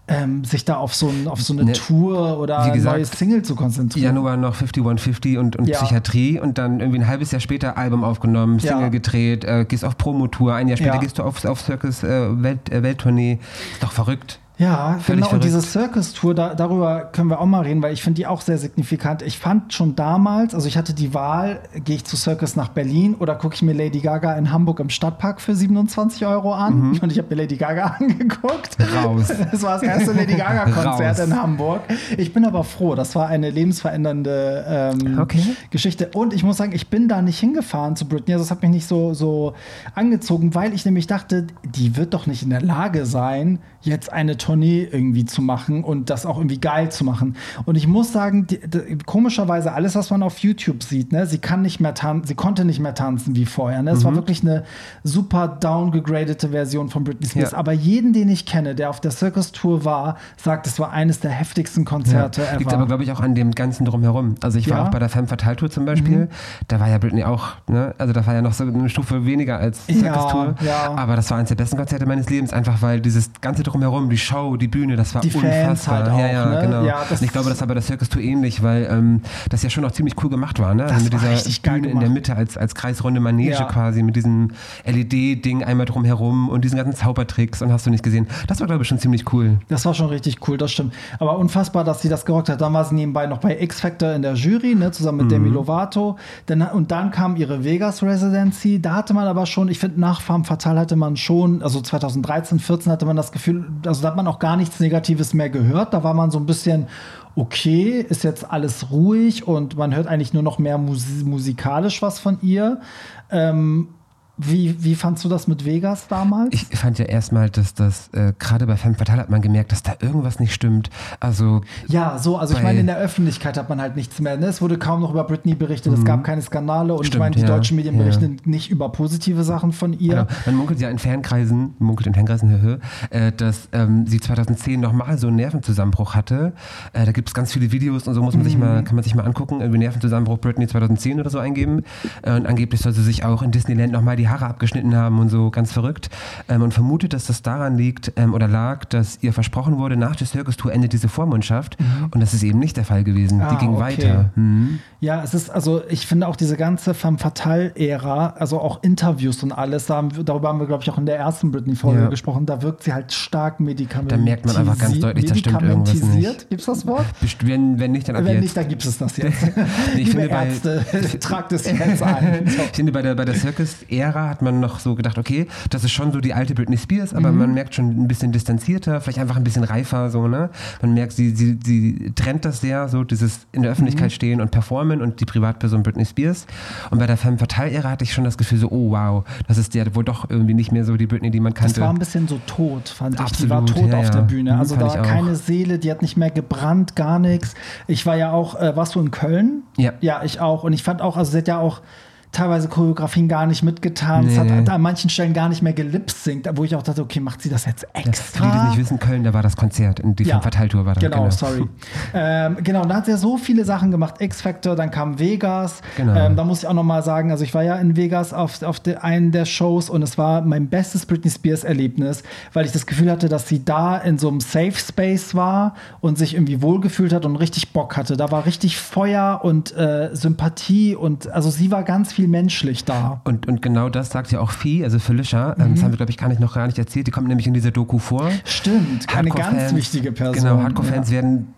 ähm, sich da auf so, ein, auf so eine Ne, Tour oder wie ein gesagt, neues Single zu konzentrieren. Januar noch 5150 und, und Ja. Psychiatrie und dann irgendwie ein halbes Jahr später Album aufgenommen, Single Ja. gedreht, äh, gehst auf Promotour, ein Jahr später Ja. gehst du auf, auf Circus äh, Welt, äh, Welttournee. Ist doch verrückt. Ja, Völlig genau. Und diese verrückt. Circus-Tour, da, darüber können wir auch mal reden, weil ich finde die auch sehr signifikant. Ich fand schon damals, also ich hatte die Wahl, gehe ich zu Circus nach Berlin oder gucke ich mir Lady Gaga in Hamburg im Stadtpark für 27 Euro an. Mhm. Und ich habe mir Lady Gaga angeguckt. Raus. Das war das erste Lady Gaga-Konzert in Hamburg. Ich bin aber froh, das war eine lebensverändernde ähm, Okay. Geschichte. Und ich muss sagen, ich bin da nicht hingefahren zu Britney. Also das hat mich nicht so, so angezogen, weil ich nämlich dachte, die wird doch nicht in der Lage sein, jetzt eine Tournee irgendwie zu machen und das auch irgendwie geil zu machen. Und ich muss sagen, die, die, komischerweise alles, was man auf YouTube sieht, ne, sie kann nicht mehr tanzen, sie konnte nicht mehr tanzen wie vorher. Ne? Es war wirklich eine super downgegradete Version von Britney Spears. Ja. Aber jeden, den ich kenne, der auf der Circus Tour war, sagt, es war eines der heftigsten Konzerte Ja, liegt ever. aber, glaube ich, auch an dem ganzen Drumherum. Also ich war Ja. Mhm. auch bei der Femme Fatale Tour zum Beispiel. Da war ja Britney auch, ne? also da war ja noch so eine Stufe weniger als Circus Tour. Aber das war eines der besten Konzerte meines Lebens, einfach weil dieses ganze Drumherum, die Show, die Bühne, das war Die Fans unfassbar. halt auch, ja, ja, ne? genau. Ja, das ich glaube, das war bei der Circus Tour ähnlich, weil ähm, das ja schon auch ziemlich cool gemacht war. Ne? Das mit war dieser richtig geil Bühne in der. Mitte als, als kreisrunde Manege Ja. quasi, mit diesem LED-Ding einmal drumherum und diesen ganzen Zaubertricks und hast du nicht gesehen. Das war, glaube ich, schon ziemlich cool. Das war schon richtig cool, das stimmt. Aber unfassbar, dass sie das gerockt hat. Dann war sie nebenbei noch bei X Factor in der Jury, ne, zusammen mit Demi Lovato. Dann, und dann kam ihre Vegas Residency. Da hatte man aber schon, ich finde, nach Femme Fatale hatte man schon, also 2013, 14 hatte man das Gefühl, also da hat man auch gar nichts Negatives mehr gehört. Da war man so ein bisschen, okay, ist jetzt alles ruhig und man hört eigentlich nur noch mehr Musi musikalisch was von ihr. Ähm, Wie, wie fandst du das mit Vegas damals? Ich fand ja erstmal, dass das, äh, gerade bei Femme Fatale hat man gemerkt, dass da irgendwas nicht stimmt. Also. Ja, so, also ich meine, in der Öffentlichkeit hat man halt nichts mehr. Ne? Es wurde kaum noch über Britney berichtet, es gab keine Skandale und ich Mhm. Stimmt, meine, die ja, deutschen Medien ja. berichten nicht über positive Sachen von ihr. Genau. Man munkelt ja in Fankreisen, munkelt in hö, äh, dass ähm, sie 2010 nochmal so einen Nervenzusammenbruch hatte. Äh, da gibt es ganz viele Videos und so muss man sich mal, kann man sich mal angucken, irgendwie Nervenzusammenbruch Britney 2010 oder so eingeben. Äh, und angeblich soll sie sich auch in Disneyland nochmal die Haare abgeschnitten haben und so ganz verrückt. Ähm, und vermutet, dass das daran liegt ähm, oder lag, dass ihr versprochen wurde, nach der Circus Tour endet diese Vormundschaft. Und das ist eben nicht der Fall gewesen. Ah, die ging okay. weiter. Hm. Ja, es ist, also ich finde auch diese ganze Femme Fatale-Ära, also auch Interviews und alles, da haben darüber haben wir, glaube ich, auch in der ersten Britney-Folge Ja. gesprochen, da wirkt sie halt stark medikamentisiert. Da merkt man einfach ganz deutlich, da stimmt irgendwas nicht. Medikamentisiert, gibt's das Wort? Wenn, wenn nicht, dann ab Wenn jetzt. nicht, dann gibt es das jetzt. Ich Liebe finde bei- Ärzte, tragt es jetzt ein. So. Ich finde, bei der, bei der Circus-Ära hat man noch so gedacht, okay, das ist schon so die alte Britney Spears, aber man merkt schon ein bisschen distanzierter, vielleicht einfach ein bisschen reifer, so, ne? Man merkt, sie, sie, sie trennt das sehr, so dieses in der Öffentlichkeit stehen und performen und die Privatperson Britney Spears. Und bei der Femme Fatale-Ära hatte ich schon das Gefühl so, oh wow, das ist ja wohl doch irgendwie nicht mehr so die Britney, die man kannte. Das war ein bisschen so tot, fand ich. Die war Absolut, tot ja, auf der Bühne. Mhm, Also da war keine Seele, die hat nicht mehr gebrannt, gar nichts. Ich war ja auch, äh, warst du in Köln? Ja. Ja, ich auch. Und ich fand auch, also sie hat ja auch teilweise Choreografien gar nicht mitgetan. Es Nee. hat an manchen Stellen gar nicht mehr gelipsingt, wo ich auch dachte, okay, macht sie das jetzt Für die, die extra? nicht wissen, Köln, da war das Konzert, in die Ja. Fatale-Tour war da. Genau, sorry. ähm, genau, und da hat sie ja so viele Sachen gemacht. X-Factor, dann kam Vegas. Genau. Ähm, da muss ich auch noch mal sagen, also ich war ja in Vegas auf, auf de, einen der Shows und es war mein bestes Britney Spears Erlebnis, weil ich das Gefühl hatte, dass sie da in so einem Safe Space war und sich irgendwie wohlgefühlt hat und richtig Bock hatte. Da war richtig Feuer und äh, Sympathie und also sie war ganz viel menschlich da. Und, und genau das sagt ja auch Fee, also Felicia, Mhm. ähm, das haben wir, glaube ich, gar nicht noch gar nicht erzählt, die kommt nämlich in dieser Doku vor. Stimmt, eine ganz wichtige Person. Genau, Hardcore-Fans Ja. werden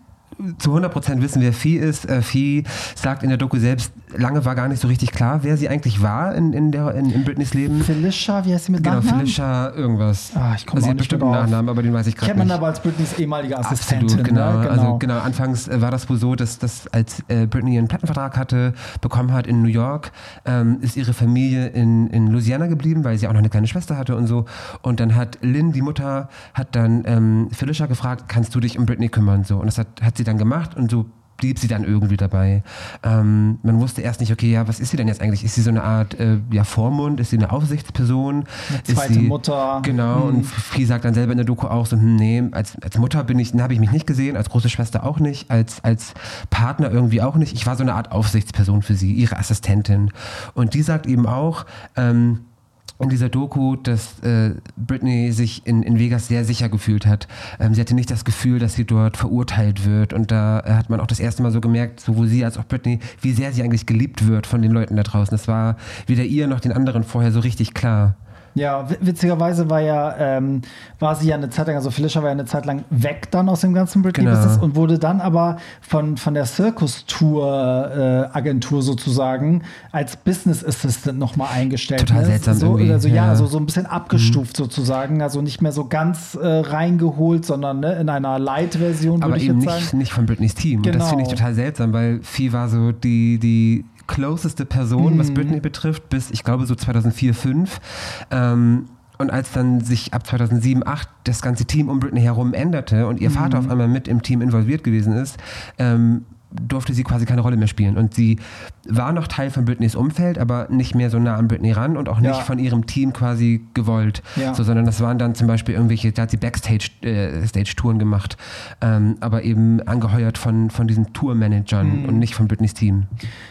zu 100% wissen, wer Fee ist. Äh, Fee sagt in der Doku selbst, lange war gar nicht so richtig klar, wer sie eigentlich war in, in, der, in, in Britneys Leben. Felicia, wie heißt sie mit Genau, Nachnamen? Felicia irgendwas. Ah, ich komm also sie hat nicht bestimmt einen. Nachnamen, aber den weiß ich gerade Kennt man nicht. aber als Britneys ehemalige Assistentin. Absolut, genau. Ne? Also genau, anfangs äh, war das wohl so, dass, dass als äh, Britney einen Plattenvertrag hatte, bekommen hat in New York, ähm, ist ihre Familie in, in Louisiana geblieben, weil sie auch noch eine kleine Schwester hatte und so. Und dann hat Lynn, die Mutter, hat dann ähm, Felicia gefragt, kannst du dich um Britney kümmern? So. Und das hat, hat sie dann gemacht und so blieb sie dann irgendwie dabei. Ähm, man wusste erst nicht, okay, ja, was ist sie denn jetzt eigentlich? Ist sie so eine Art äh, ja, Vormund? Ist sie eine Aufsichtsperson? Eine ist zweite sie, Mutter. Genau, Hm. und Fee sagt dann selber in der Doku auch so, hm, nee, als, als Mutter bin ich, habe ich mich nicht gesehen, als große Schwester auch nicht, als, als Partner irgendwie auch nicht. Ich war so eine Art Aufsichtsperson für sie, ihre Assistentin. Und die sagt eben auch, ähm, in dieser Doku, dass äh, Britney sich in, in Vegas sehr sicher gefühlt hat. Ähm, sie hatte nicht das Gefühl, dass sie dort verurteilt wird. Und da äh, hat man auch das erste Mal so gemerkt, sowohl sie als auch Britney, wie sehr sie eigentlich geliebt wird von den Leuten da draußen. Das war weder ihr noch den anderen vorher so richtig klar. Ja, wi- witzigerweise war ja, ähm, war sie ja eine Zeit lang, also Felicia war ja eine Zeit lang weg dann aus dem ganzen Britney-Business Genau. und wurde dann aber von, von der Circus-Tour-Agentur sozusagen als Business Assistant nochmal eingestellt. Total ne? seltsam so, irgendwie, Also ja, ja. Mhm. also so ein bisschen abgestuft sozusagen, also nicht mehr so ganz äh, reingeholt, sondern ne, in einer Light-Version, Aber würde ich eben jetzt nicht, sagen. nicht von Britneys Team. Und das Genau. finde ich total seltsam, weil Fee war so die, die closeste Person, Mhm. was Britney betrifft, bis ich glaube so 2004, 2005. Ähm, und als dann sich ab 2007, 2008 das ganze Team um Britney herum änderte und ihr Mhm. Vater auf einmal mit im Team involviert gewesen ist, ähm, durfte sie quasi keine Rolle mehr spielen. Und sie war noch Teil von Britneys Umfeld, aber nicht mehr so nah an Britney ran und auch nicht Ja. von ihrem Team quasi gewollt. Ja. So, sondern das waren dann zum Beispiel irgendwelche, da hat sie Backstage-Touren gemacht, ähm, aber eben angeheuert von, von diesen Tourmanagern Mhm. und nicht von Britneys Team.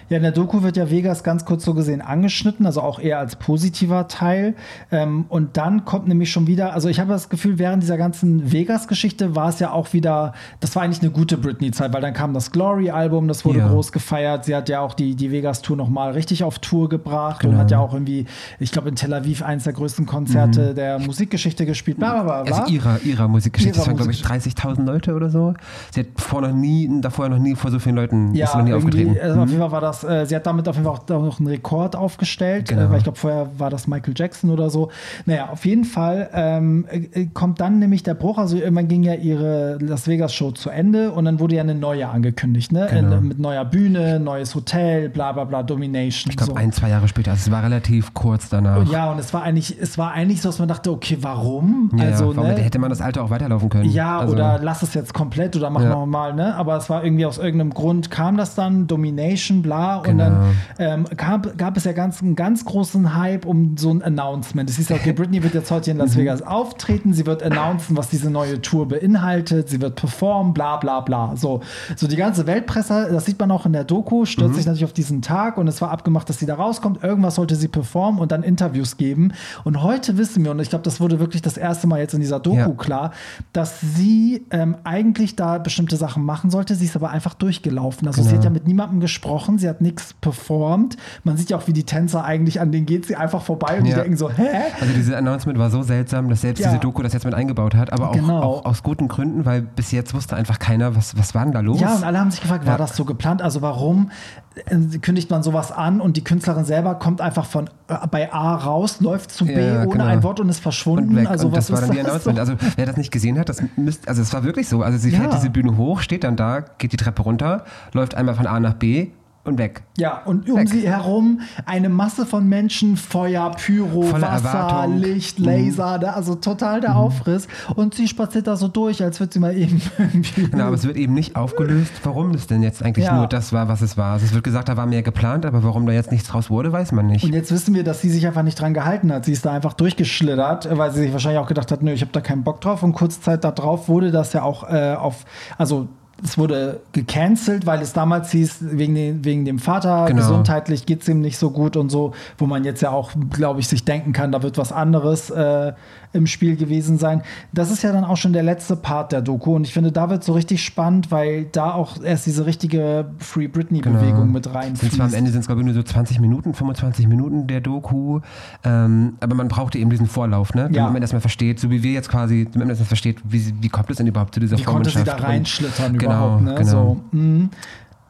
Ja, in der Doku wird ja Vegas ganz kurz so gesehen angeschnitten, also auch eher als positiver Teil. Ähm, und dann kommt nämlich schon wieder, also ich habe das Gefühl, während dieser ganzen Vegas-Geschichte war es ja auch wieder, das war eigentlich eine gute Britney-Zeit, weil dann kam das Glory-Album, das wurde Ja. groß gefeiert. Sie hat ja auch die, die Vegas-Tour nochmal richtig auf Tour gebracht und Genau. hat ja auch irgendwie, ich glaube, in Tel Aviv eins der größten Konzerte der Musikgeschichte gespielt. Bla, bla, bla. Also ihrer, ihrer Musikgeschichte. Ihrer Das waren, glaube ich, 30.000 Leute oder so. Sie hat vor noch nie, davor noch nie vor so vielen Leuten ist sie noch nie aufgetreten. Also auf Mhm. jeden Fall war das, äh, sie hat damit auf jeden Fall auch noch einen Rekord aufgestellt, Genau. äh, weil ich glaube, vorher war das Michael Jackson oder so. Naja, auf jeden Fall ähm, äh, kommt dann nämlich der Bruch, also irgendwann ging ja ihre Las Vegas Show zu Ende und dann wurde ja eine neue angekündigt. Ne? Genau. In, mit neuer Bühne, neues Hotel, bla bla bla, Domination. Ich glaube, so. ein, zwei Jahre später. Also es war relativ kurz danach. Ja, und es war eigentlich, es war eigentlich so, dass man dachte, okay, warum? Ja, also, warum ne? hätte man das Alte auch weiterlaufen können? Ja, also, oder lass es jetzt komplett oder machen Ja. wir mal, ne? Aber es war irgendwie aus irgendeinem Grund kam das dann, Domination, bla, und Genau. dann ähm, gab, gab es ja ganz, einen ganz großen Hype um so ein Announcement. Es hieß ja, okay, Britney wird jetzt heute in Mhm. Las Vegas auftreten, sie wird announcen, was diese neue Tour beinhaltet, sie wird performen, bla bla bla. So, so die ganze Weltpresse, das sieht man auch in der Doku, stürzt Mhm. sich natürlich auf diesen Tag und es war abgemacht, dass sie da rauskommt, irgendwas sollte sie performen und dann Interviews geben. Und heute wissen wir, und ich glaube, das wurde wirklich das erste Mal jetzt in dieser Doku Ja. klar, dass sie ähm, eigentlich da bestimmte Sachen machen sollte. Sie ist aber einfach durchgelaufen. Also sie Genau. hat ja mit niemandem gesprochen, sie hat nichts performt. Man sieht ja auch, wie die Tänzer eigentlich, an denen geht sie einfach vorbei und die Ja. denken so, hä? Also dieses Announcement war so seltsam, dass selbst Ja. diese Doku das jetzt mit eingebaut hat, aber auch, Genau. auch aus guten Gründen, weil bis jetzt wusste einfach keiner, was, was war denn da los? Ja, und alle haben sich gefragt, war Ja. das so geplant? Also warum äh, kündigt man sowas an und die Künstlerin selber kommt einfach von äh, bei A raus, läuft zu B Ja, ohne genau. ein Wort und ist verschwunden? und. Also und was das war dann die? Announcement. Also wer das nicht gesehen hat, das müsst, also es war wirklich so. Also sie fährt diese Bühne hoch, steht dann da, geht die Treppe runter, läuft einmal von A nach B und weg. Ja, und um Weg. sie herum eine Masse von Menschen, Feuer, Pyro, Voller Wasser, Erwartung. Mhm. Licht, Laser, ne? also total der Aufriss. Und sie spaziert da so durch, als würde sie mal eben irgendwie. Genau, aber es wird eben nicht aufgelöst, warum das denn jetzt eigentlich Ja. nur das war, was es war. Also es wird gesagt, da war mehr geplant, aber warum da jetzt nichts draus wurde, weiß man nicht. Und jetzt wissen wir, dass sie sich einfach nicht dran gehalten hat. Sie ist da einfach durchgeschlittert, weil sie sich wahrscheinlich auch gedacht hat, nö, ich habe da keinen Bock drauf. Und kurze Zeit darauf wurde das ja auch äh, auf, also es wurde gecancelt, weil es damals hieß, wegen, den, wegen dem Vater, Genau. gesundheitlich geht es ihm nicht so gut und so, wo man jetzt ja auch, glaube ich, sich denken kann, da wird was anderes äh, im Spiel gewesen sein. Das ist ja dann auch schon der letzte Part der Doku und ich finde, da wird so richtig spannend, weil da auch erst diese richtige Free Britney-Bewegung mit Sind reinfließt. zwar am Ende sind es glaube ich nur so 20 Minuten, 25 Minuten der Doku, ähm, aber man brauchte eben diesen Vorlauf, ne? damit Ja. man erstmal versteht, so wie wir jetzt quasi, damit man erstmal versteht, wie, wie kommt es denn überhaupt zu dieser Wie konnte sie da Vormundschaft und- reinschlittern Genau, überhaupt? Ne? genau. So, mhm.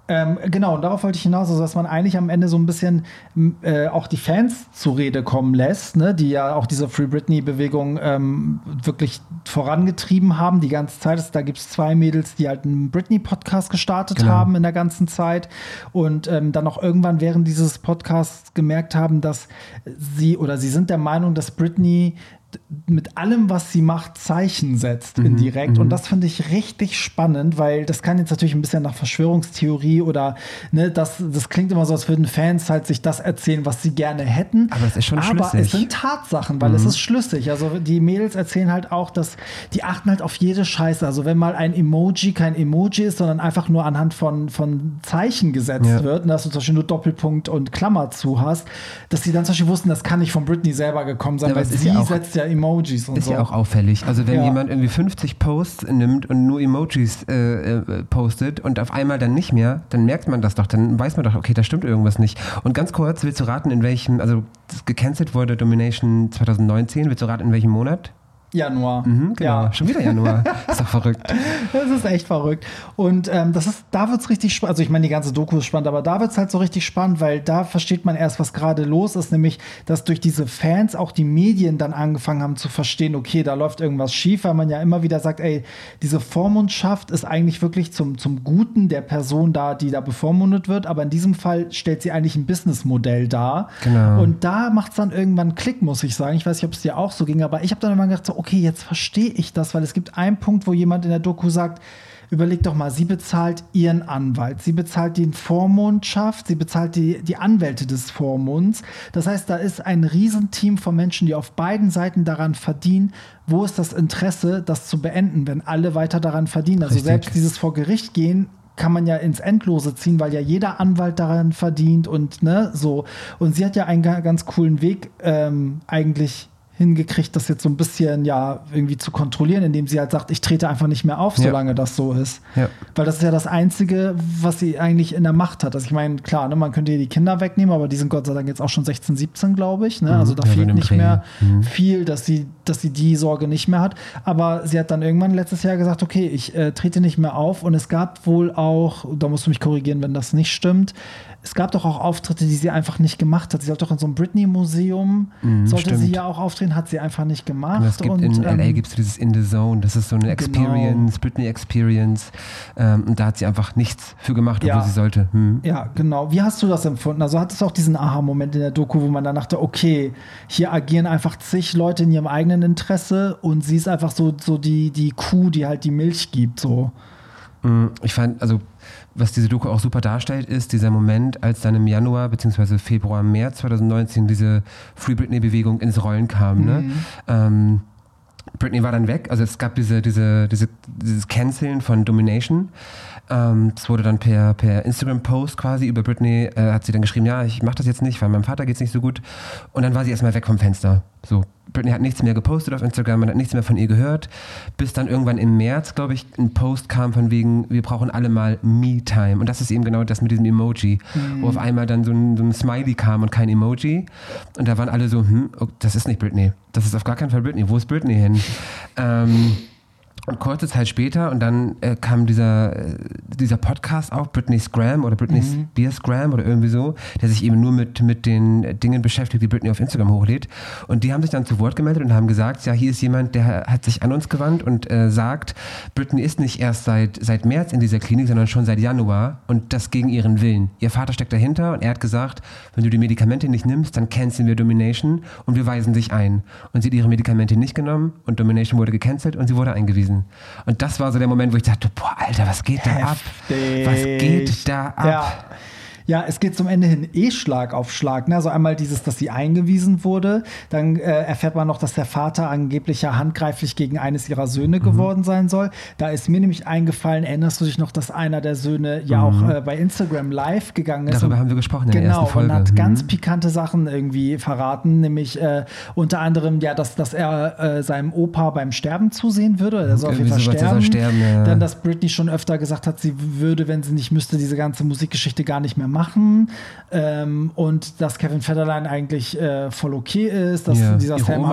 Ähm, genau, und darauf wollte ich hinaus, also dass man eigentlich am Ende so ein bisschen äh, auch die Fans zur Rede kommen lässt, ne? die ja auch diese Free Britney-Bewegung ähm, wirklich vorangetrieben haben die ganze Zeit. Da gibt es zwei Mädels, die halt einen Britney-Podcast gestartet Genau. haben in der ganzen Zeit und ähm, dann auch irgendwann während dieses Podcasts gemerkt haben, dass sie oder sie sind der Meinung, dass Britney mit allem, was sie macht, Zeichen setzt Mhm, indirekt. Und das finde ich richtig spannend, weil das kann jetzt natürlich ein bisschen nach Verschwörungstheorie oder ne, das, das klingt immer so, als würden Fans halt sich das erzählen, was sie gerne hätten. Aber es ist schon Aber schlüssig. es sind Tatsachen, weil es ist schlüssig. Also die Mädels erzählen halt auch, dass die achten halt auf jede Scheiße. Also wenn mal ein Emoji kein Emoji ist, sondern einfach nur anhand von, von Zeichen gesetzt Ja. wird, und dass du zum Beispiel nur Doppelpunkt und Klammer zu hast, dass die dann zum Beispiel wussten, das kann nicht von Britney selber gekommen sein, Ja, weil sie setzt ja Emojis und Ist so. ja auch auffällig. Also wenn Ja. jemand irgendwie 50 Posts nimmt und nur Emojis äh, äh, postet und auf einmal dann nicht mehr, dann merkt man das doch. Dann weiß man doch, okay, da stimmt irgendwas nicht. Und ganz kurz, willst du raten, in welchem, also gecancelt wurde Domination 2019, willst du raten, in welchem Monat? Januar. Mhm, genau, Ja. schon wieder Januar. ist doch verrückt. Das ist echt verrückt. Und ähm, das ist, da wird es richtig spannend. Also ich meine, die ganze Doku ist spannend, aber da wird es halt so richtig spannend, weil da versteht man erst, was gerade los ist, nämlich, dass durch diese Fans auch die Medien dann angefangen haben zu verstehen, okay, da läuft irgendwas schief, weil man ja immer wieder sagt, ey, diese Vormundschaft ist eigentlich wirklich zum, zum Guten der Person da, die da bevormundet wird, aber in diesem Fall stellt sie eigentlich ein Businessmodell dar. Genau. Und da macht es dann irgendwann Klick, muss ich sagen. Ich weiß nicht, ob es dir auch so ging, aber ich habe dann immer gedacht, so, okay, jetzt verstehe ich das, weil es gibt einen Punkt, wo jemand in der Doku sagt, überleg doch mal, sie bezahlt ihren Anwalt, sie bezahlt den Vormundschaft, sie bezahlt die, die Anwälte des Vormunds. Das heißt, da ist ein Riesenteam von Menschen, die auf beiden Seiten daran verdienen. Wo ist das Interesse, das zu beenden, wenn alle weiter daran verdienen? Also Richtig. selbst dieses vor Gericht gehen kann man ja ins Endlose ziehen, weil ja jeder Anwalt daran verdient und ne, so. Und sie hat ja einen ga- ganz coolen Weg ähm, eigentlich hingekriegt, das jetzt so ein bisschen ja irgendwie zu kontrollieren, indem sie halt sagt, ich trete einfach nicht mehr auf, Ja. solange das so ist. Ja. Weil das ist ja das Einzige, was sie eigentlich in der Macht hat. Also ich meine, klar, ne, man könnte ihr die Kinder wegnehmen, aber die sind Gott sei Dank jetzt auch schon 16, 17, glaube ich. Ne? Also da Mhm. ja, fehlt nicht Dreh. mehr Mhm. viel, dass sie, dass sie die Sorge nicht mehr hat. Aber sie hat dann irgendwann letztes Jahr gesagt, okay, ich äh, trete nicht mehr auf. Und es gab wohl auch, da musst du mich korrigieren, wenn das nicht stimmt, es gab doch auch Auftritte, die sie einfach nicht gemacht hat. Sie sollte doch in so einem Britney-Museum, sollte Mhm, stimmt. sie ja auch auftreten. Aufdrehen, hat sie einfach nicht gemacht. es gibt und, in LA ähm, gibt es dieses In the Zone, das ist so eine Experience, Britney Experience. Ähm, und da hat sie einfach nichts für gemacht, obwohl Ja. sie sollte. Hm. Ja, genau. Wie hast du das empfunden? Also hattest du auch diesen Aha-Moment in der Doku, wo man dann dachte, okay, hier agieren einfach zig Leute in ihrem eigenen Interesse und sie ist einfach so, so die, die Kuh, die halt die Milch gibt. So. Ich fand, also was diese Doku auch super darstellt, ist dieser Moment, als dann im Januar bzw. Februar, März 2019 diese Free Britney-Bewegung ins Rollen kam. Ne? Ähm, Britney war dann weg, also es gab diese, diese, diese, dieses Canceln von Domination. Ähm, das wurde dann per, per Instagram-Post quasi über Britney, äh, hat sie dann geschrieben, ja, ich mache das jetzt nicht, weil meinem Vater geht es nicht so gut. Und dann war sie erstmal weg vom Fenster. So, Britney hat nichts mehr gepostet auf Instagram, man hat nichts mehr von ihr gehört, bis dann irgendwann im März, glaube ich, ein Post kam von wegen, wir brauchen alle mal Me-Time. Und das ist eben genau das mit diesem Emoji, wo auf einmal dann so ein, so ein Smiley kam und kein Emoji. Und da waren alle so, hm, oh, das ist nicht Britney. Das ist auf gar keinen Fall Britney. Wo ist Britney hin? ähm, und kurze Zeit später, und dann äh, kam dieser, äh, dieser Podcast auf, Britney Scram oder Britney Spears Scram oder irgendwie so, der sich eben nur mit, mit den Dingen beschäftigt, die Britney auf Instagram hochlädt. Und die haben sich dann zu Wort gemeldet und haben gesagt, ja, hier ist jemand, der hat sich an uns gewandt und äh, sagt, Britney ist nicht erst seit, seit März in dieser Klinik, sondern schon seit Januar und das gegen ihren Willen. Ihr Vater steckt dahinter und er hat gesagt, wenn du die Medikamente nicht nimmst, dann canceln wir Domination und wir weisen dich ein. Und sie hat ihre Medikamente nicht genommen und Domination wurde gecancelt und sie wurde eingewiesen. Und das war so der Moment, wo ich dachte, boah, Alter, was geht da ab? Was geht da ab? Ja. Ja, es geht zum Ende hin eh Schlag auf Schlag. Ne? Also einmal dieses, dass sie eingewiesen wurde. Dann äh, erfährt man noch, dass der Vater angeblich ja handgreiflich gegen eines ihrer Mhm. Söhne geworden sein soll. Da ist mir nämlich eingefallen, erinnerst du dich noch, dass einer der Söhne ja auch äh, bei Instagram live gegangen ist? Mhm. Darüber und- haben wir gesprochen in der genau, ersten Folge. und hat Mhm. ganz pikante Sachen irgendwie verraten, nämlich äh, unter anderem ja, dass, dass er äh, seinem Opa beim Sterben zusehen würde. Er soll auf jeden Fall der sterben. sterben, ja. Dann, dass Britney schon öfter gesagt hat, sie würde, wenn sie nicht müsste, diese ganze Musikgeschichte gar nicht mehr machen. Ähm, und dass Kevin Federline eigentlich äh, voll okay ist, dass Ja, dieser Sam und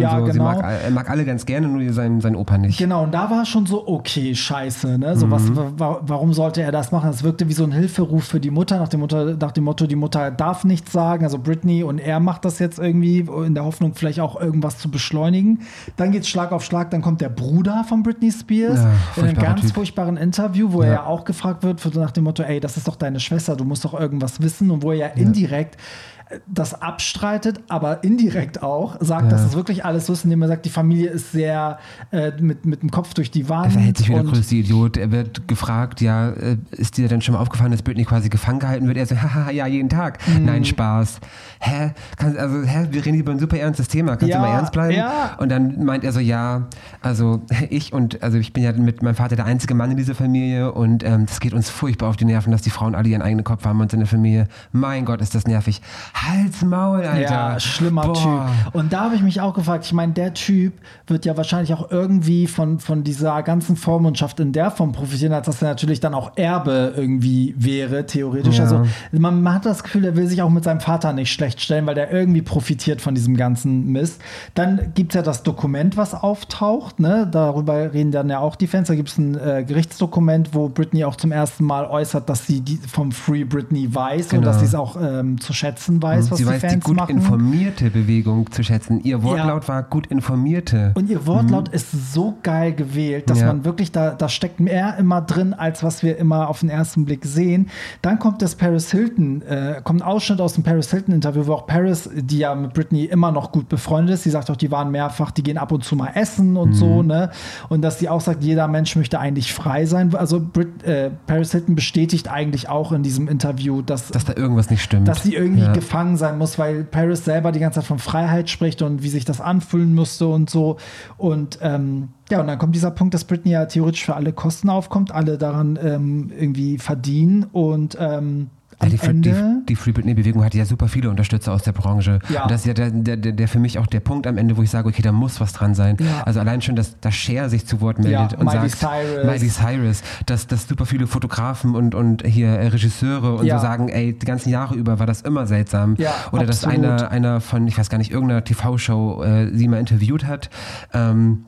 ja so. Genau. mag, er mag alle ganz gerne, nur seinen, seinen Opa nicht. Genau, und da war schon so, okay, scheiße, ne? So was, wa warum sollte er das machen? Das wirkte wie so ein Hilferuf für die Mutter, nach dem, Mutter, nach dem Motto, die Mutter darf nichts sagen. Also Britney und er macht das jetzt irgendwie in der Hoffnung, vielleicht auch irgendwas zu beschleunigen. Dann geht's Schlag auf Schlag, dann kommt der Bruder von Britney Spears Ja, in einem ganz Typ. furchtbaren Interview, wo er Ja. ja auch gefragt wird, für- nach dem Motto, ey, das ist doch deine Schwester, du musst doch irgendwas wissen. Und wo er ja indirekt das abstreitet, aber indirekt auch sagt, dass Ja. das wirklich alles so ist, indem er sagt, die Familie ist sehr äh, mit, mit dem Kopf durch die Wand. Er verhält sich wie der größte Idiot. Er wird gefragt, ja, äh, ist dir denn schon mal aufgefallen, dass Britney quasi gefangen gehalten wird? Er so, haha, ja, jeden Tag. Mhm. Nein, Spaß. Hä? Kann, also, hä? Wir reden über ein super ernstes Thema. Kannst Ja, du mal ernst bleiben? ja. Und dann meint er so, ja, also ich und, also ich bin ja mit meinem Vater der einzige Mann in dieser Familie und ähm, das geht uns furchtbar auf die Nerven, dass die Frauen alle ihren eigenen Kopf haben und in der Familie. Mein Gott, ist das nervig. Hals, Maul, Alter. Ja, schlimmer Boah. Typ. Und da habe ich mich auch gefragt, ich meine, der Typ wird ja wahrscheinlich auch irgendwie von, von dieser ganzen Vormundschaft in der Form profitieren, als dass er natürlich dann auch Erbe irgendwie wäre, theoretisch. Ja. Also man, man hat das Gefühl, er will sich auch mit seinem Vater nicht schlecht stellen, weil der irgendwie profitiert von diesem ganzen Mist. Dann gibt es ja das Dokument, was auftaucht, ne? darüber reden dann ja auch die Fans. Da gibt es ein äh, Gerichtsdokument, wo Britney auch zum ersten Mal äußert, dass sie die, vom Free Britney weiß und Genau. dass sie es auch ähm, zu schätzen weiß, was Sie die weiß die Fans gut machen. informierte Bewegung zu schätzen. Ihr Wortlaut war gut informierte. Und ihr Wortlaut ist so geil gewählt, dass Mhm. Ja. man wirklich, da, da steckt mehr immer drin, als was wir immer auf den ersten Blick sehen. Dann kommt das Paris Hilton, äh, kommt ein Ausschnitt aus dem Paris Hilton-Interview, wo auch Paris, die ja mit Britney immer noch gut befreundet ist, die sagt auch, die waren mehrfach, die gehen ab und zu mal essen Mhm. und so, ne? Und dass die auch sagt, jeder Mensch möchte eigentlich frei sein. Also Brit, äh, Paris Hilton bestätigt eigentlich auch in diesem Interview, dass, dass da irgendwas nicht stimmt. dass sie irgendwie Ja. Gefangen sein muss, weil Paris selber die ganze Zeit von Freiheit spricht und wie sich das anfühlen müsste und so. Und ähm, ja, und dann kommt dieser Punkt, dass Britney ja theoretisch für alle Kosten aufkommt, alle daran ähm, irgendwie verdienen und ähm, Ja, am die, Free- die, die Free Britney-Bewegung hat ja super viele Unterstützer aus der Branche. Ja. Und das ist ja der, der, der, für mich auch der Punkt am Ende, wo ich sage, okay, da muss was dran sein. Ja. Also allein schon, dass, dass Cher sich zu Wort meldet Ja, und Miley sagt, Cyrus. Miley Cyrus, dass, dass super viele Fotografen und, und hier äh, Regisseure und so sagen, ey, die ganzen Jahre über war das immer seltsam. Ja, Oder dass absolut. einer, einer von, ich weiß gar nicht, irgendeiner TV-Show äh, sie mal interviewt hat. Ähm,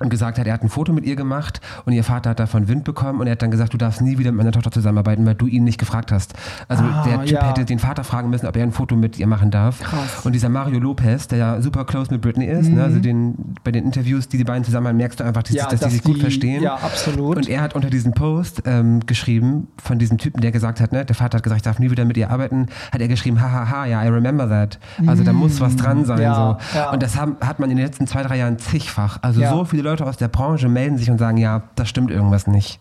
und gesagt hat, er hat ein Foto mit ihr gemacht und ihr Vater hat davon Wind bekommen und er hat dann gesagt, du darfst nie wieder mit meiner Tochter zusammenarbeiten, weil du ihn nicht gefragt hast. Also Ah, der Typ ja. hätte den Vater fragen müssen, ob er ein Foto mit ihr machen darf. Krass. Und dieser Mario Lopez, der ja super close mit Britney ist, ne, also den, bei den Interviews, die die beiden zusammen haben, merkst du einfach, dass, Mhm. Ja, dass, die sich gut verstehen. Ja, absolut. Und er hat unter diesem Post ähm, geschrieben, von diesem Typen, der gesagt hat, ne, der Vater hat gesagt, ich darf nie wieder mit ihr arbeiten, hat er geschrieben, hahaha, ja, I remember that. Also da muss was dran sein. Ja, so. Und das haben, hat man in den letzten zwei, drei Jahren zigfach. Also so viele Leute aus der Branche melden sich und sagen, ja, da stimmt irgendwas nicht.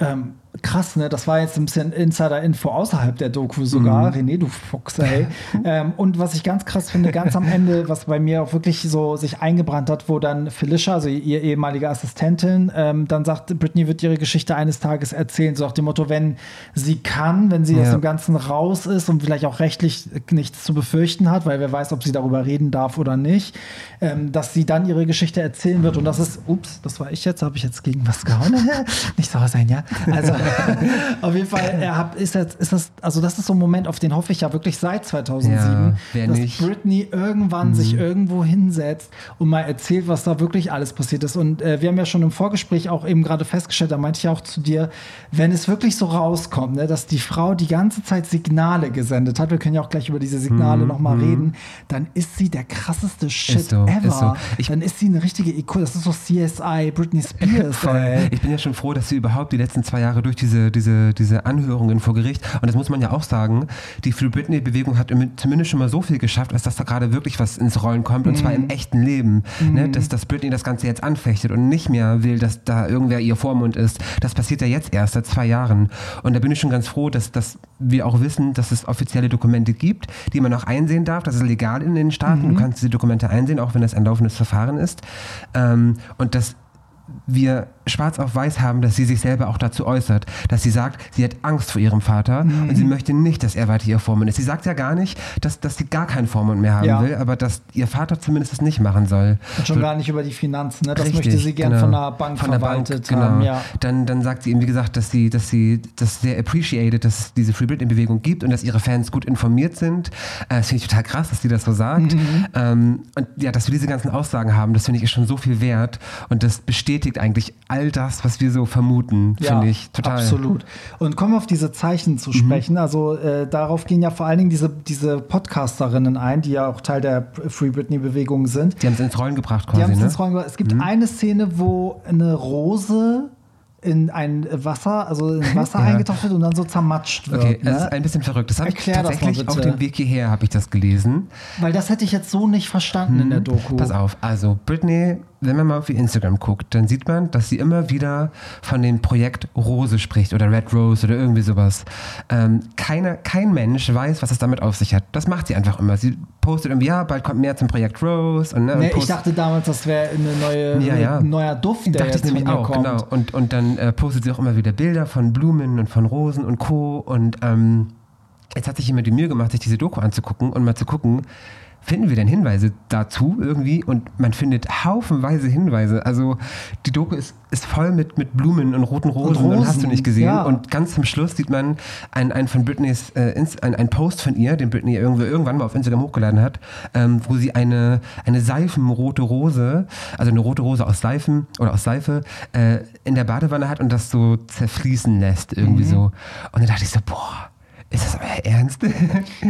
Ähm, krass, ne? Das war jetzt ein bisschen Insider-Info außerhalb der Doku sogar. René, du Fuchs, ey. ähm, und was ich ganz krass finde, ganz am Ende, was bei mir auch wirklich so sich eingebrannt hat, wo dann Felicia, also ihr ehemalige Assistentin, ähm, dann sagt, Britney wird ihre Geschichte eines Tages erzählen. So nach dem Motto, wenn sie kann, wenn sie aus Ja. dem Ganzen raus ist und vielleicht auch rechtlich nichts zu befürchten hat, weil wer weiß, ob sie darüber reden darf oder nicht, ähm, dass sie dann ihre Geschichte erzählen wird. Und das ist, ups, das war ich jetzt, habe ich jetzt gegen was gehauen? nicht sauer sein, ja? Also auf jeden Fall er hat, ist, jetzt, ist das, also das ist so ein Moment, auf den hoffe ich ja wirklich seit 2007, Ja, dass nicht? Britney irgendwann sich irgendwo hinsetzt und mal erzählt, was da wirklich alles passiert ist. Und äh, wir haben ja schon im Vorgespräch auch eben gerade festgestellt, da meinte ich auch zu dir, wenn es wirklich so rauskommt, ne, dass die Frau die ganze Zeit Signale gesendet hat, wir können ja auch gleich über diese Signale noch mal reden, dann ist sie der krasseste Shit so, ever. ist so. Ich- dann ist sie eine richtige Ikone. Das ist so CSI, Britney Spears. Voll. Ich bin ja schon froh, dass sie überhaupt die letzten zwei Jahre durch diese, diese, diese Anhörungen vor Gericht, und das muss man ja auch sagen, die Free Britney-Bewegung hat zumindest schon mal so viel geschafft, als dass da gerade wirklich was ins Rollen kommt, und zwar Mhm. im echten Leben. Ne? Dass, dass Britney das Ganze jetzt anfechtet und nicht mehr will, dass da irgendwer ihr Vormund ist. Das passiert ja jetzt erst seit zwei Jahren. Und da bin ich schon ganz froh, dass, dass wir auch wissen, dass es offizielle Dokumente gibt, die man auch einsehen darf. Das ist legal in den Staaten. Mhm. Du kannst diese Dokumente einsehen, auch wenn das ein laufendes Verfahren ist. Ähm, und das wir schwarz auf weiß haben, dass sie sich selber auch dazu äußert, dass sie sagt, sie hat Angst vor ihrem Vater und sie möchte nicht, dass er weiter ihr Vormund ist. Sie sagt ja gar nicht, dass, dass sie gar keinen Vormund mehr haben Ja. will, aber dass ihr Vater zumindest es nicht machen soll. Und schon So- gar nicht über die Finanzen. Ne? Das Richtig, möchte sie gern genau. von der Bank Von der verwaltet Bank, haben. genau. Ja. Dann, dann sagt sie eben, wie gesagt, dass sie, dass sie das sehr appreciated, dass es diese Free Britney-Bewegung gibt und dass ihre Fans gut informiert sind. Äh, das finde ich total krass, dass sie das so sagt. Mhm. Ähm, und ja, dass wir diese ganzen Aussagen haben, das finde ich ist schon so viel wert und das bestätigt eigentlich all das, was wir so vermuten, finde ich total. Mhm. Absolut. Und kommen wir auf diese Zeichen zu sprechen. Also äh, darauf gehen ja vor allen Dingen diese, diese Podcasterinnen ein, die ja auch Teil der Free Britney-Bewegung sind. Die haben es ins Rollen gebracht Die quasi, haben es ne? ins Rollen gebracht. Es gibt eine Szene, wo eine Rose in ein Wasser, also in Wasser Ja. eingetaucht wird und dann so zermatscht wird. Okay, ne? das ist ein bisschen verrückt. Das habe ich tatsächlich auf dem Weg hierher habe ich das gelesen. Weil das hätte ich jetzt so nicht verstanden in der Doku. Mhm. Pass auf, also Britney, wenn man mal auf ihr Instagram guckt, dann sieht man, dass sie immer wieder von dem Projekt Rose spricht oder Red Rose oder irgendwie sowas. Ähm, keiner, kein Mensch weiß, was es damit auf sich hat. Das macht sie einfach immer. Sie postet irgendwie, ja, bald kommt mehr zum Projekt Rose. Und, ne, und Nee, ich post- dachte damals, das wäre eine neue, Ja, ja. ein neuer Duft, der Dachte jetzt ich nämlich auch, kommt. genau. Und, und dann äh, postet sie auch immer wieder Bilder von Blumen und von Rosen und Co. Und ähm, jetzt hat sich jemand die Mühe gemacht, sich diese Doku anzugucken und mal zu gucken, finden wir denn Hinweise dazu irgendwie? Und man findet haufenweise Hinweise. Also die Doku ist, ist voll mit, mit Blumen und roten Rosen und, hast du Rosen, nicht gesehen. ja. Und ganz zum Schluss sieht man ein, ein von Britneys, äh, ein, ein Post von ihr, den Britney irgendwo, irgendwann mal auf Instagram hochgeladen hat, ähm, wo sie eine, eine seifenrote Rose, also eine rote Rose aus Seifen oder aus Seife, äh, in der Badewanne hat und das so zerfließen lässt irgendwie Mhm. so. Und dann dachte ich so, boah, ist das euer Ernst?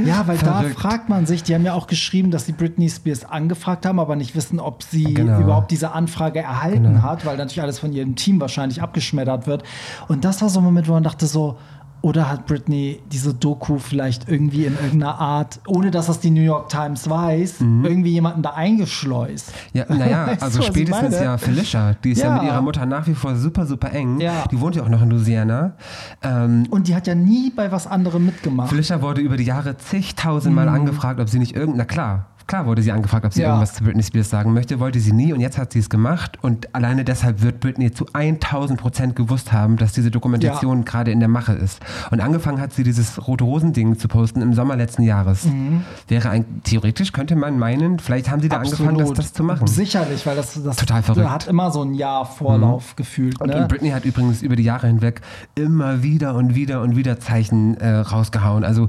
Ja, weil Verrückt. da fragt man sich, die haben ja auch geschrieben, dass sie Britney Spears angefragt haben, aber nicht wissen, ob sie Genau. überhaupt diese Anfrage erhalten Genau. hat, weil natürlich alles von ihrem Team wahrscheinlich abgeschmettert wird. Und das war so ein Moment, wo man dachte so, oder hat Britney diese Doku vielleicht irgendwie in irgendeiner Art, ohne dass das die New York Times weiß, irgendwie jemanden da eingeschleust? Ja, naja, Weißt also spätestens ja Felicia, die ist ja. Ja. mit ihrer Mutter nach wie vor super, super eng. Ja. Die wohnt ja auch noch in Louisiana. Ähm, Und die hat ja nie bei was anderem mitgemacht. Felicia wurde über die Jahre zigtausendmal angefragt, ob sie nicht irgend, na klar, klar wurde sie angefragt, ob sie Mhm. Ja. irgendwas zu Britney Spears sagen möchte, wollte sie nie und jetzt hat sie es gemacht und alleine deshalb wird Britney zu 1000 Prozent gewusst haben, dass diese Dokumentation gerade in der Mache ist. Und angefangen hat sie dieses rote Rosen-Ding zu posten im Sommer letzten Jahres. Mhm. Wäre ein, theoretisch könnte man meinen, vielleicht haben sie da angefangen, das, das zu machen. Sicherlich, weil das, das Total verrückt. Mhm. hat immer so ein Jahr Vorlauf gefühlt. Und, Ne? und Britney hat übrigens über die Jahre hinweg immer wieder und wieder und wieder Zeichen äh, rausgehauen. Also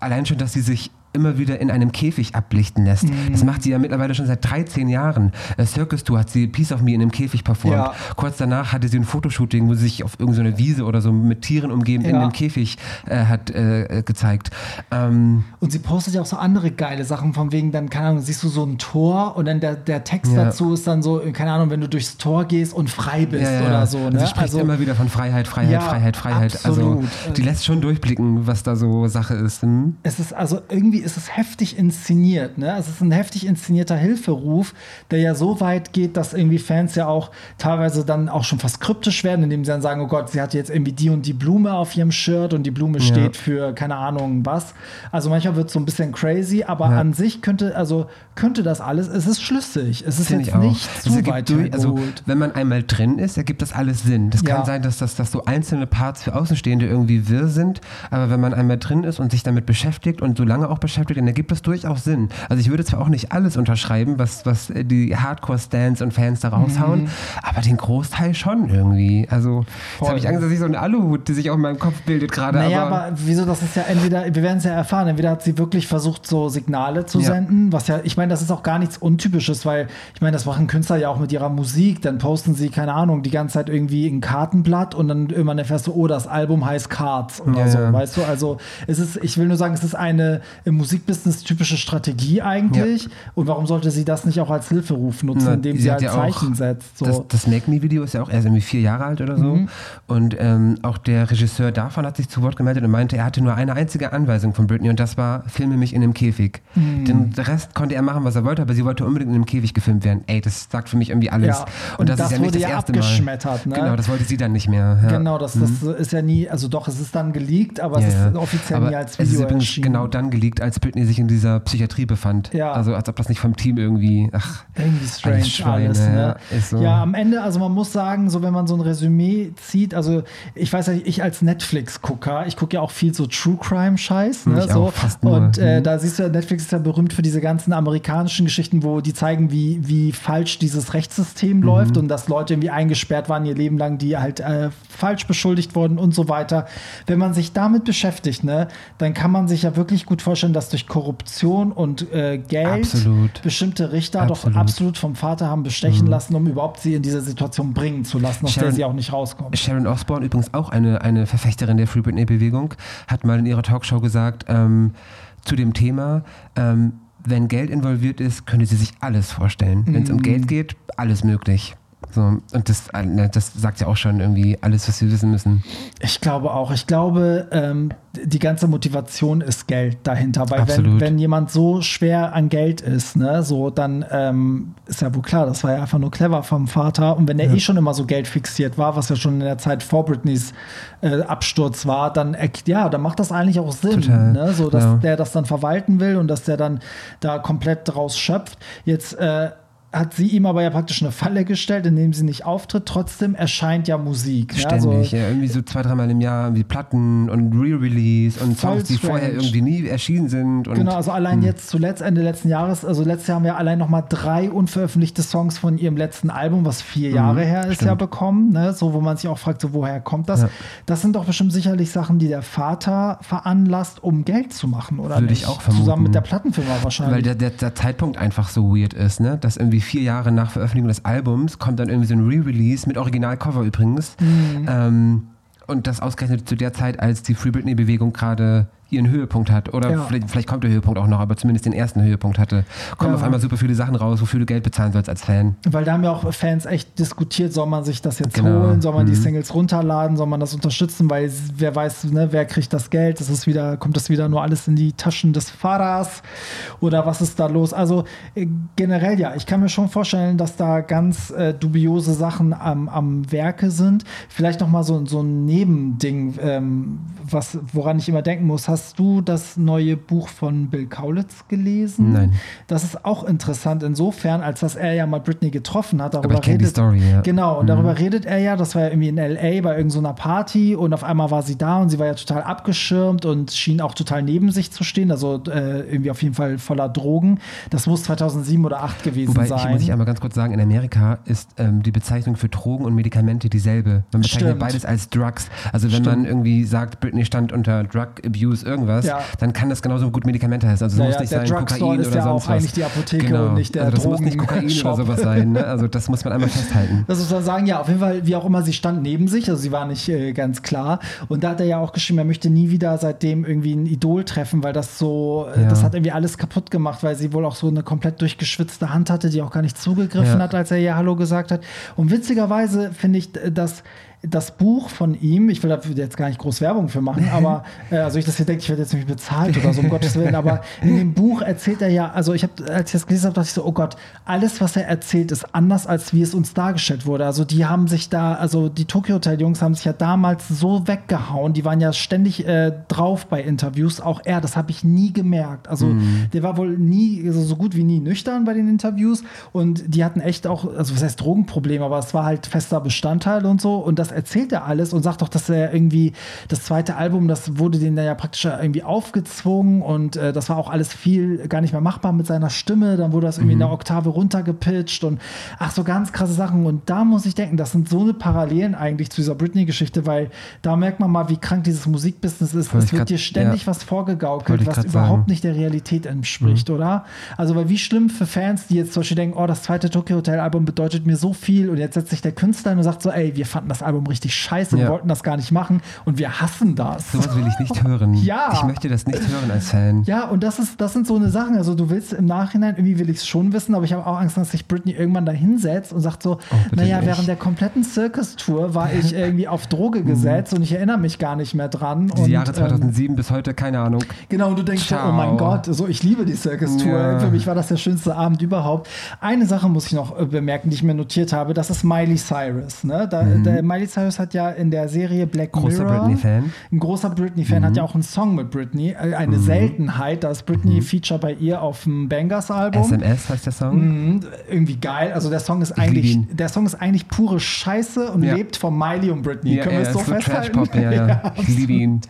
allein schon, dass sie sich immer wieder in einem Käfig ablichten lässt. Mhm. Das macht sie ja mittlerweile schon seit 13 Jahren. Äh, Circus Tour hat sie Piece of Me in einem Käfig performt. Ja. Kurz danach hatte sie ein Fotoshooting, wo sie sich auf irgendeine Wiese oder so mit Tieren umgeben in Ja. einem Käfig äh, hat äh, gezeigt. Ähm, Und sie postet ja auch so andere geile Sachen, von wegen dann, keine Ahnung, siehst du so ein Tor und dann der, der Text Ja. dazu ist dann so, keine Ahnung, wenn du durchs Tor gehst und frei bist oder so. Und Ne? sie spricht immer wieder von Freiheit, Freiheit, Freiheit, Freiheit. absolut. Also die lässt schon durchblicken, was da so Sache ist. Hm? es ist also irgendwie ist es heftig inszeniert, ne? Es ist ein heftig inszenierter Hilferuf, der ja so weit geht, dass irgendwie Fans ja auch teilweise dann auch schon fast kryptisch werden, indem sie dann sagen, oh Gott, sie hat jetzt irgendwie die und die Blume auf ihrem Shirt und die Blume steht für keine Ahnung was. Also manchmal wird es so ein bisschen crazy, aber Ja. an sich könnte also könnte das alles, es ist schlüssig, es ist Finde jetzt nicht Das zu weit durch, also wenn man einmal drin ist, ergibt das alles Sinn. Das Ja. kann sein, dass das dass so einzelne Parts für Außenstehende irgendwie wirr sind, aber wenn man einmal drin ist und sich damit beschäftigt und so lange auch beschäftigt, dann ergibt das durchaus Sinn. Also ich würde zwar auch nicht alles unterschreiben, was, was äh, die Hardcore-Stans und Fans da raushauen, aber den Großteil schon irgendwie. Also jetzt Mhm. Habe ich Angst, dass ich so eine Aluhut, die sich auf meinem Kopf bildet gerade. Naja, aber, aber, wieso, das ist ja entweder, wir werden es ja erfahren, entweder hat sie wirklich versucht, so Signale zu Ja. senden, was ja, ich meine, das ist auch gar nichts Untypisches, weil ich meine, das machen Künstler ja auch mit ihrer Musik, dann posten sie, keine Ahnung, die ganze Zeit irgendwie ein Kartenblatt und dann irgendwann erfährst du, oh, das Album heißt Cards oder Ja, so, ja. weißt du? Also es ist, ich will nur sagen, es ist eine im Musikbusiness typische Strategie eigentlich und warum sollte sie das nicht auch als Hilferuf nutzen, Na, indem sie sie, halt ja auch Zeichen setzt? So. Das, das Make Me-Video ist ja auch erst irgendwie vier Jahre alt oder so. Mhm. Und ähm, auch der Regisseur davon hat sich zu Wort gemeldet und meinte, er hatte nur eine einzige Anweisung von Britney und das war, filme mich in einem Käfig. Mhm. Den Rest konnte er machen, was er wollte, aber sie wollte unbedingt in einem Käfig gefilmt werden. Ey, das sagt für mich irgendwie alles. Ja, und das ist ja nicht das ja erste abgeschmettert, Mal. ne? Genau, das wollte sie dann nicht mehr. Ja. Genau, das, das ist ja nie, also doch, es ist dann geleakt, aber Ja, es ist ja. offiziell Aber nie als es Video ist übrigens erschienen. genau dann geleakt, als Britney sich in dieser Psychiatrie befand. Ja. Also als ob das nicht vom Team irgendwie, ach, Irgendwie strange Alles Schweine, alles, ne? so. Ja, am Ende, also man muss sagen, so wenn man so ein Resümee zieht, also ich weiß ja, ich als Netflix-Gucker, ich gucke ja auch viel so True Crime-Scheiß, ne? Ich so. auch, fast nur. Und äh, Mhm. da siehst du, Netflix ist ja berühmt für diese ganzen amerikanischen Geschichten, wo die zeigen, wie, wie falsch dieses Rechtssystem Mhm. läuft und dass Leute irgendwie eingesperrt waren ihr Leben lang, die halt äh, falsch beschuldigt wurden und so weiter. Wenn man sich damit beschäftigt, ne, dann kann man sich ja wirklich gut vorstellen, dass durch Korruption und äh, Geld Absolut. bestimmte Richter Absolut. Mhm. doch absolut vom Vater haben bestechen lassen, um überhaupt sie in diese Situation bringen zu lassen, aus der Sharon- sie auch nicht rauskommt. Sharon Osbourne, übrigens auch eine, eine Verfechterin der Free Britney-Bewegung, hat mal in ihrer Talkshow gesagt, ähm, zu dem Thema, ähm, wenn Geld involviert ist, könnte sie sich alles vorstellen. Wenn es Mhm. um Geld geht, alles möglich. So, und das, äh, ne, das sagt ja auch schon irgendwie alles, was wir wissen müssen. Ich glaube auch. Ich glaube, ähm, die ganze Motivation ist Geld dahinter. Weil wenn, Absolut. wenn jemand so schwer an Geld ist, ne, so, dann ähm, ist ja wohl klar, das war ja einfach nur clever vom Vater. Und wenn er eh schon immer so Geld fixiert war, was ja schon in der Zeit vor Britneys äh, Absturz war, dann ja, dann macht das eigentlich auch Sinn, Total. ne? so dass Ja. der das dann verwalten will und dass der dann da komplett draus schöpft. Jetzt äh, hat sie ihm aber ja praktisch eine Falle gestellt, indem sie nicht auftritt. Trotzdem erscheint ja Musik. ne? Also, Ständig, ja, irgendwie so zwei, dreimal im Jahr wie Platten und Re-Release und Songs, die vorher irgendwie nie erschienen sind. Genau, also allein jetzt zuletzt, Ende letzten Jahres, also letztes Jahr haben wir allein noch mal drei unveröffentlichte Songs von ihrem letzten Album, was vier Jahre her ist, ja bekommen. Ne? So, wo man sich auch fragt, so woher kommt das? Ja. Das sind doch bestimmt sicherlich Sachen, die der Vater veranlasst, um Geld zu machen, oder Würde nicht? ich auch vermuten. Zusammen mit der Plattenfirma wahrscheinlich. Weil der, der, der Zeitpunkt einfach so weird ist, ne? Dass irgendwie vier Jahre nach Veröffentlichung des Albums kommt dann irgendwie so ein Re-Release mit Originalcover übrigens. Mhm. Ähm, und das ausgerechnet zu der Zeit, als die Free Britney-Bewegung gerade ihren Höhepunkt hat. Oder Ja. vielleicht, vielleicht kommt der Höhepunkt auch noch, aber zumindest den ersten Höhepunkt hatte. Kommen Ja. auf einmal super viele Sachen raus, wofür du Geld bezahlen sollst als Fan. Weil da haben ja auch Fans echt diskutiert, soll man sich das jetzt Genau. holen, soll man die Mhm. Singles runterladen, soll man das unterstützen, weil wer weiß, ne, wer kriegt das Geld, das ist wieder, kommt das wieder nur alles in die Taschen des Fahrers oder was ist da los? Also äh, generell ja, ich kann mir schon vorstellen, dass da ganz äh, dubiose Sachen am, am Werke sind. Vielleicht noch mal so, so ein Nebending, ähm, was, woran ich immer denken muss. Hast du das neue Buch von Bill Kaulitz gelesen? Nein. Das ist auch interessant insofern, als dass er ja mal Britney getroffen hat. Darüber Aber ich kenne die redet, Story, ja. Genau, und darüber redet er ja, das war ja irgendwie in L.A. bei irgendeiner Party und auf einmal war sie da und sie war ja total abgeschirmt und schien auch total neben sich zu stehen, also äh, irgendwie auf jeden Fall voller Drogen. Das muss 2007 oder 2008 gewesen Wobei, sein. ich muss ich einmal ganz kurz sagen, in Amerika ist ähm, die Bezeichnung für Drogen und Medikamente dieselbe. Man bezeichnet Stimmt. beides als Drugs. Also wenn man Stimmt. irgendwie sagt, Britney stand unter Drug Abuse irgendwas, Ja. dann kann das genauso gut Medikamente heißen. Also es Ja, muss ja, nicht sein Drugstore Kokain ist oder ja sonst auch was. eigentlich die Apotheke genau. und nicht der also das muss nicht Kokain Drogenshop. oder sowas sein. Ne? Also das muss man einmal festhalten. Das muss man sagen, ja, auf jeden Fall, wie auch immer, sie stand neben sich, also sie war nicht äh, ganz klar. Und da hat er ja auch geschrieben, er möchte nie wieder seitdem irgendwie ein Idol treffen, weil das so, äh, das hat irgendwie alles kaputt gemacht, weil sie wohl auch so eine komplett durchgeschwitzte Hand hatte, die auch gar nicht zugegriffen hat, als er ihr Hallo gesagt hat. Und witzigerweise finde ich, äh, dass das Buch von ihm, ich will dafür jetzt gar nicht groß Werbung für machen, aber äh, also ich das hier denke, ich werde jetzt nicht bezahlt oder so, um Gottes Willen, aber in dem Buch erzählt er ja, also ich habe, als ich das gelesen habe, dachte ich so, oh Gott, alles, was er erzählt, ist anders, als wie es uns dargestellt wurde. Also die haben sich da, also die Tokyo Hotel Jungs haben sich ja damals so weggehauen, die waren ja ständig äh, drauf bei Interviews, auch er, das habe ich nie gemerkt. Also der war wohl nie, also so gut wie nie nüchtern bei den Interviews und die hatten echt auch, also was heißt Drogenprobleme, aber es war halt fester Bestandteil und so und das erzählt er alles und sagt doch, dass er irgendwie das zweite Album, das wurde denen ja praktisch irgendwie aufgezwungen und äh, das war auch alles viel gar nicht mehr machbar mit seiner Stimme, dann wurde das irgendwie in der Oktave runtergepitcht und ach so ganz krasse Sachen und da muss ich denken, das sind so eine Parallelen eigentlich zu dieser Britney-Geschichte, weil da merkt man mal, wie krank dieses Musikbusiness ist. Wollte Es wird grad- dir ständig ja. was vorgegaukelt, was überhaupt sagen. nicht der Realität entspricht, oder? Also, weil wie schlimm für Fans, die jetzt zum Beispiel denken, oh, das zweite Tokyo Hotel Album bedeutet mir so viel und jetzt setzt sich der Künstler und sagt so, ey, wir fanden das Album richtig scheiße und Ja. wollten das gar nicht machen und wir hassen das. Sowas will ich nicht hören. Ja. Ich möchte das nicht hören als Fan. Ja, und das ist, das sind so eine Sachen. Also du willst im Nachhinein, irgendwie will ich es schon wissen, aber ich habe auch Angst, dass sich Britney irgendwann da hinsetzt und sagt so, bitte naja, nicht. während der kompletten Circus-Tour war ich irgendwie auf Droge gesetzt und ich erinnere mich gar nicht mehr dran. Die und, Jahre ähm, 2007 bis heute, keine Ahnung. Genau, und du denkst so, Ciao. oh mein Gott, so ich liebe die Circus-Tour. Ja. Für mich war das der schönste Abend überhaupt. Eine Sache muss ich noch äh, bemerken, die ich mir notiert habe, das ist Miley Cyrus. Ne? Da, der Miley Cyrus hat ja in der Serie Black Mhm. Großer Mirror Britney-Fan. Mhm. ein großer Britney-Fan hat ja auch einen Song mit Britney, äh, eine Seltenheit. Da ist Britney Mhm. Feature bei ihr auf dem Bangers-Album. SMS heißt der Song. Mhm, irgendwie geil. Also der Song ist liebe eigentlich, der Song ist eigentlich pure Scheiße und Ja. lebt von Miley und Britney. Können wir es so festhalten? Trash-Pop, ja, ja. Ich liebe ihn.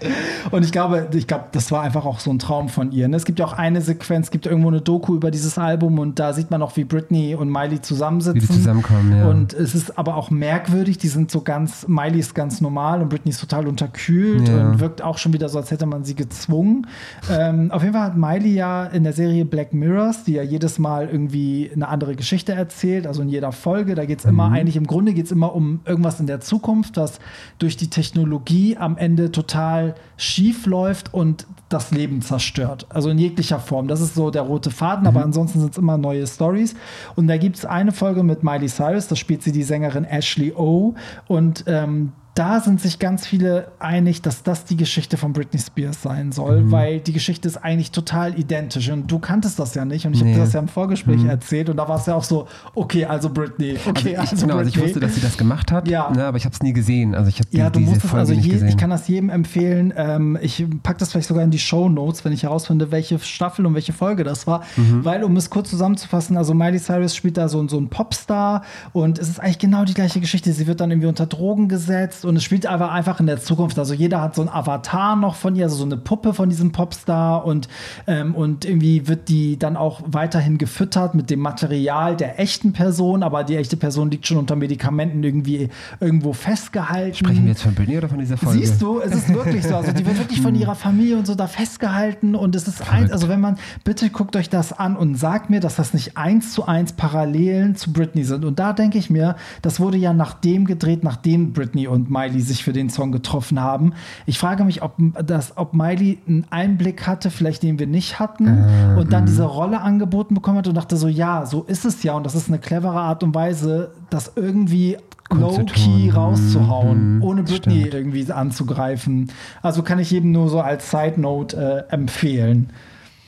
Und ich glaube, ich glaube, das war einfach auch so ein Traum von ihr. Ne? Es gibt ja auch eine Sequenz, es gibt irgendwo eine Doku über dieses Album und da sieht man auch, wie Britney und Miley zusammensitzen. Wie die zusammenkommen, ja. Und es ist aber auch merkwürdig, die sind so ganz, Miley ist ganz normal und Britney ist total unterkühlt Ja. und wirkt auch schon wieder so, als hätte man sie gezwungen. Ähm, auf jeden Fall hat Miley ja in der Serie Black Mirrors, die ja jedes Mal irgendwie eine andere Geschichte erzählt, also in jeder Folge, da geht es immer, eigentlich im Grunde geht es immer um irgendwas in der Zukunft, was durch die Technologie am Ende total schief läuft und das Leben zerstört. Also in jeglicher Form. Das ist so der rote Faden, aber ansonsten sind es immer neue Stories. Und da gibt es eine Folge mit Miley Cyrus, da spielt sie die Sängerin Ashley O. Und ähm, da sind sich ganz viele einig, dass das die Geschichte von Britney Spears sein soll, weil die Geschichte ist eigentlich total identisch. Und du kanntest das ja nicht. Und ich habe Nee. dir das ja im Vorgespräch erzählt. Und da war es ja auch so, okay, also Britney. Okay, also ich, also genau, also ich Britney. wusste, dass sie das gemacht hat, Ja. ne, aber ich habe es nie gesehen. Also ich habe Ja, du diese Folge also nicht je, gesehen. ich kann das jedem empfehlen. Ähm, ich packe das vielleicht sogar in die Show Notes, wenn ich herausfinde, welche Staffel und welche Folge das war. Mhm. Weil, um es kurz zusammenzufassen, also Miley Cyrus spielt da so, so einen Popstar und es ist eigentlich genau die gleiche Geschichte. Sie wird dann irgendwie unter Drogen gesetzt und es spielt aber einfach in der Zukunft. Also jeder hat so ein Avatar noch von ihr, also so eine Puppe von diesem Popstar und, ähm, und irgendwie wird die dann auch weiterhin gefüttert mit dem Material der echten Person, aber die echte Person liegt schon unter Medikamenten irgendwie irgendwo festgehalten. Sprechen wir jetzt von Britney oder von dieser Folge? Siehst du, es ist wirklich so. Also die wird wirklich von ihrer Familie und so da festgehalten und es ist eins, also wenn man, bitte guckt euch das an und sagt mir, dass das nicht eins zu eins Parallelen zu Britney sind. Und da denke ich mir, das wurde ja nach dem gedreht, nachdem Britney und Miley sich für den Song getroffen haben. Ich frage mich, ob, das, ob Miley einen Einblick hatte, vielleicht den wir nicht hatten Ah, und mhm. dann diese Rolle angeboten bekommen hat und dachte so, ja, so ist es ja und das ist eine clevere Art und Weise, das irgendwie low-key Kundzutun. rauszuhauen, Mhm, ohne Britney stimmt. irgendwie anzugreifen. Also kann ich jedem nur so als Side Note äh, empfehlen.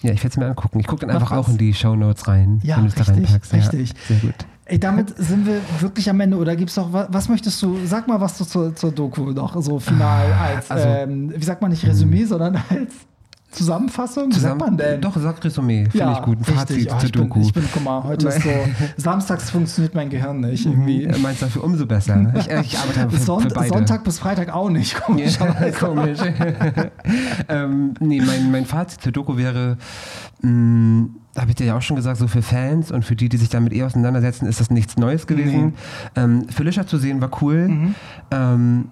Ja, ich werde es mir angucken. Ich gucke dann Mach einfach das. auch in die Shownotes rein, Ja, wenn du es da richtig, reinpackst. richtig. Ja, sehr gut. Ey, damit sind wir wirklich am Ende. Oder gibt es noch, was, was möchtest du, sag mal was du zur, zur Doku noch so final als, Also- ähm, wie sagt man nicht Resümee, sondern als Zusammenfassung? Wie sagt man denn? Doch, sag Resümee. Finde ich gut. Ein. Fazit Oh, zur ich, bin, Doku. ich bin, guck mal, heute ist so, samstags funktioniert mein Gehirn nicht irgendwie. Äh, Meinst du dafür umso besser? Ich, äh, ich arbeite einfach für, beide. Sonntag bis Freitag auch nicht, Ja, komischerweise. komisch. ähm, nee, mein, mein Fazit zur Doku wäre, mh, habe ich dir ja auch schon gesagt, so für Fans und für die, die sich damit eh auseinandersetzen, ist das nichts Neues gewesen. Ähm, Felicia zu sehen war cool. Mhm. Ähm,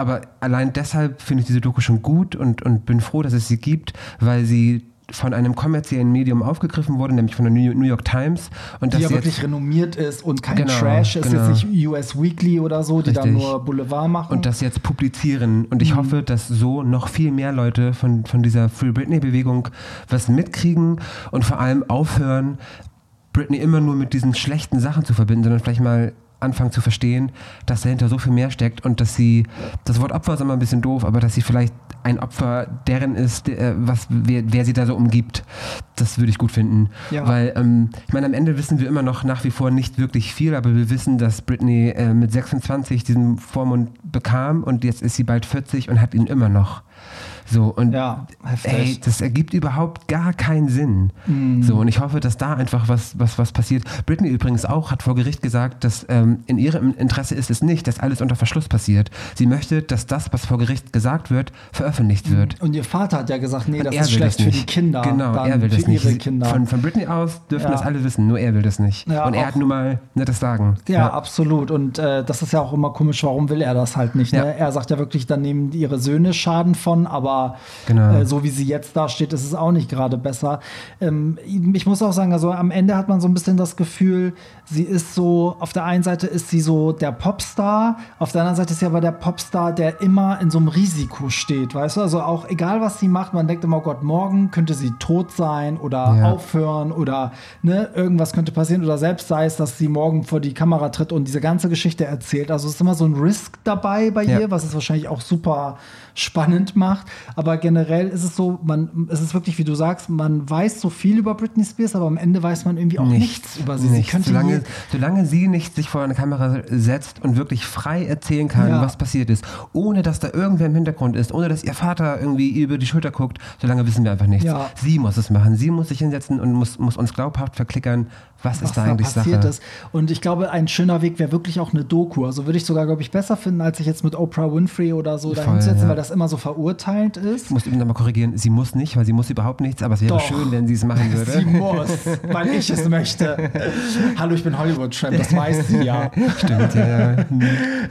aber allein deshalb finde ich diese Doku schon gut und, und bin froh, dass es sie gibt, weil sie von einem kommerziellen Medium aufgegriffen wurde, nämlich von der New York Times. Und die ja wirklich renommiert ist und kein Genau, Trash, ist genau. jetzt nicht US Weekly oder so, die dann Richtig. nur Boulevard machen. und das jetzt publizieren. Und Mhm. ich hoffe, dass so noch viel mehr Leute von, von dieser Free Britney-Bewegung was mitkriegen und vor allem aufhören, Britney immer nur mit diesen schlechten Sachen zu verbinden, sondern vielleicht mal anfangen zu verstehen, dass dahinter so viel mehr steckt und dass sie, das Wort Opfer ist immer ein bisschen doof, aber dass sie vielleicht ein Opfer deren ist, der, was, wer, wer sie da so umgibt. Das würde ich gut finden. Ja. Weil, ähm, ich meine, am Ende wissen wir immer noch nach wie vor nicht wirklich viel, aber wir wissen, dass Britney äh, mit 26 diesen Vormund bekam und jetzt ist sie bald 40 und hat ihn immer noch. So, und Ja, ey, das ergibt überhaupt gar keinen Sinn. Mhm. So, und ich hoffe, dass da einfach was, was, was passiert. Britney übrigens auch hat vor Gericht gesagt, dass ähm, in ihrem Interesse ist es nicht, dass alles unter Verschluss passiert. Sie möchte, dass das, was vor Gericht gesagt wird, veröffentlicht wird. Und ihr Vater hat ja gesagt, nee, Und das ist schlecht das für die Kinder. Genau, dann er will das nicht. Von, von Britney aus dürfen Ja. das alle wissen, nur er will das nicht. Ja, und er hat nun mal ne, das Sagen. Ja, absolut. Und äh, das ist ja auch immer komisch, warum will er das halt nicht? Ne? Er sagt ja wirklich, dann nehmen ihre Söhne Schaden von, aber Genau. äh, so wie sie jetzt da steht, ist es auch nicht gerade besser. Ähm, ich muss auch sagen, also am Ende hat man so ein bisschen das Gefühl, sie ist so, auf der einen Seite ist sie so der Popstar, auf der anderen Seite ist sie aber der Popstar, der immer in so einem Risiko steht, weißt du? Also auch egal, was sie macht, man denkt immer, oh Gott, morgen könnte sie tot sein oder Ja. aufhören oder ne, irgendwas könnte passieren oder selbst sei es, dass sie morgen vor die Kamera tritt und diese ganze Geschichte erzählt. Also es ist immer so ein Risk dabei bei Ja. ihr, was es wahrscheinlich auch super spannend macht. Aber generell ist es so, man, es ist wirklich, wie du sagst, man weiß so viel über Britney Spears, aber am Ende weiß man irgendwie auch nichts, über sie. Nichts. Sie solange, solange sie nicht sich vor eine Kamera setzt und wirklich frei erzählen kann, Ja. was passiert ist, ohne dass da irgendwer im Hintergrund ist, ohne dass ihr Vater irgendwie über die Schulter guckt, solange wissen wir einfach nichts. Ja. Sie muss es machen. Sie muss sich hinsetzen und muss, muss uns glaubhaft verklickern, was, was ist da eigentlich passiert Sache. ist. Und ich glaube, ein schöner Weg wäre wirklich auch eine Doku. Also würde ich sogar, glaube ich, besser finden, als sich jetzt mit Oprah Winfrey oder so Voll, dahinzusetzen, ja. weil das immer so verurteilt ist. Ich muss eben nochmal korrigieren, sie muss nicht, weil sie muss überhaupt nichts, aber es wäre Doch. schön, wenn sie es machen würde. Sie muss, weil ich es möchte. Hallo, ich bin Hollywood-Tramp, das weiß sie ja. Stimmt, ja. Hm.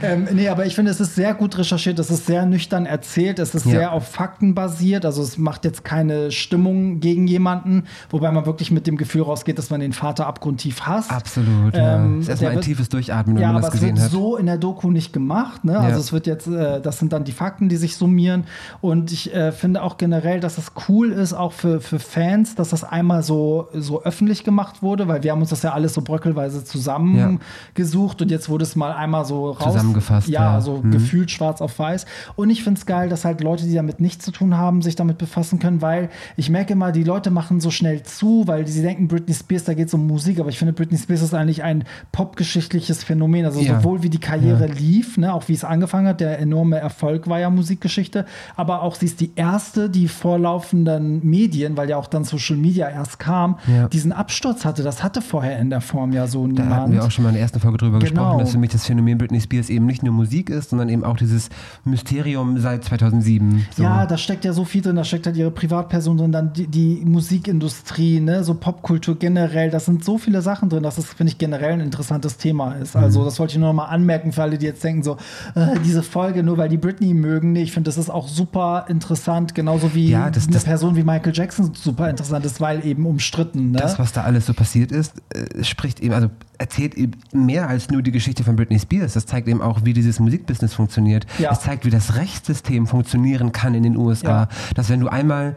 Ähm, nee, aber ich finde, es ist sehr gut recherchiert, es ist sehr nüchtern erzählt, es ist Ja. sehr auf Fakten basiert, also es macht jetzt keine Stimmung gegen jemanden, wobei man wirklich mit dem Gefühl rausgeht, dass man den Vater abgrundtief hasst. Absolut, ja. Ähm, ist erstmal ein wird- tiefes Durchatmen, wenn Ja, man aber das es wird gesehen hat. so in der Doku nicht gemacht. Ne? Also Ja. es wird jetzt, äh, das sind dann die Fakten, die sich summieren. Und ich äh, finde auch generell, dass es cool ist, auch für, für Fans, dass das einmal so, so öffentlich gemacht wurde, weil wir haben uns das ja alles so bröckelweise zusammengesucht und jetzt wurde es mal einmal so raus. Zusammengefasst, Ja, ja. so Mhm. gefühlt schwarz auf weiß. Und ich finde es geil, dass halt Leute, die damit nichts zu tun haben, sich damit befassen können, weil ich merke immer, die Leute machen so schnell zu, weil sie denken, Britney Spears, da geht es um Musik, aber ich finde, Britney Spears ist eigentlich ein popgeschichtliches Phänomen. Also Ja. sowohl wie die Karriere lief, ne, auch wie es angefangen hat, der enorme Erfolg war ja Musikgeschichte, aber auch sie ist die erste, die vor laufenden Medien, weil ja auch dann Social Media erst kam, Ja. diesen Absturz hatte. Das hatte vorher in der Form ja so Da niemand. hatten wir auch schon mal in der ersten Folge drüber Genau. gesprochen, dass für mich das Phänomen Britney Spears eben nicht nur Musik ist, sondern eben auch dieses Mysterium seit 2007. So. Ja, da steckt ja so viel drin, da steckt halt ihre Privatperson drin, dann die, die Musikindustrie, ne, so Popkultur generell, das sind so viele Sachen drin, dass es, finde ich, generell ein interessantes Thema ist. Mhm. Also, das wollte ich nur noch mal anmerken für alle, die jetzt denken, so, äh, diese Folge, nur weil die Britney mögen. Nee, ich finde, das ist auch super interessant, genauso wie Ja, das- eine das- Person wie Michael Jackson super interessant ist, weil eben umstritten. Ne? das, was da alles so passiert ist, äh, spricht eben, also erzählt mehr als nur die Geschichte von Britney Spears. Das zeigt eben auch, wie dieses Musikbusiness funktioniert. Ja. Es zeigt, wie das Rechtssystem funktionieren kann in den USA. Ja. Dass wenn du einmal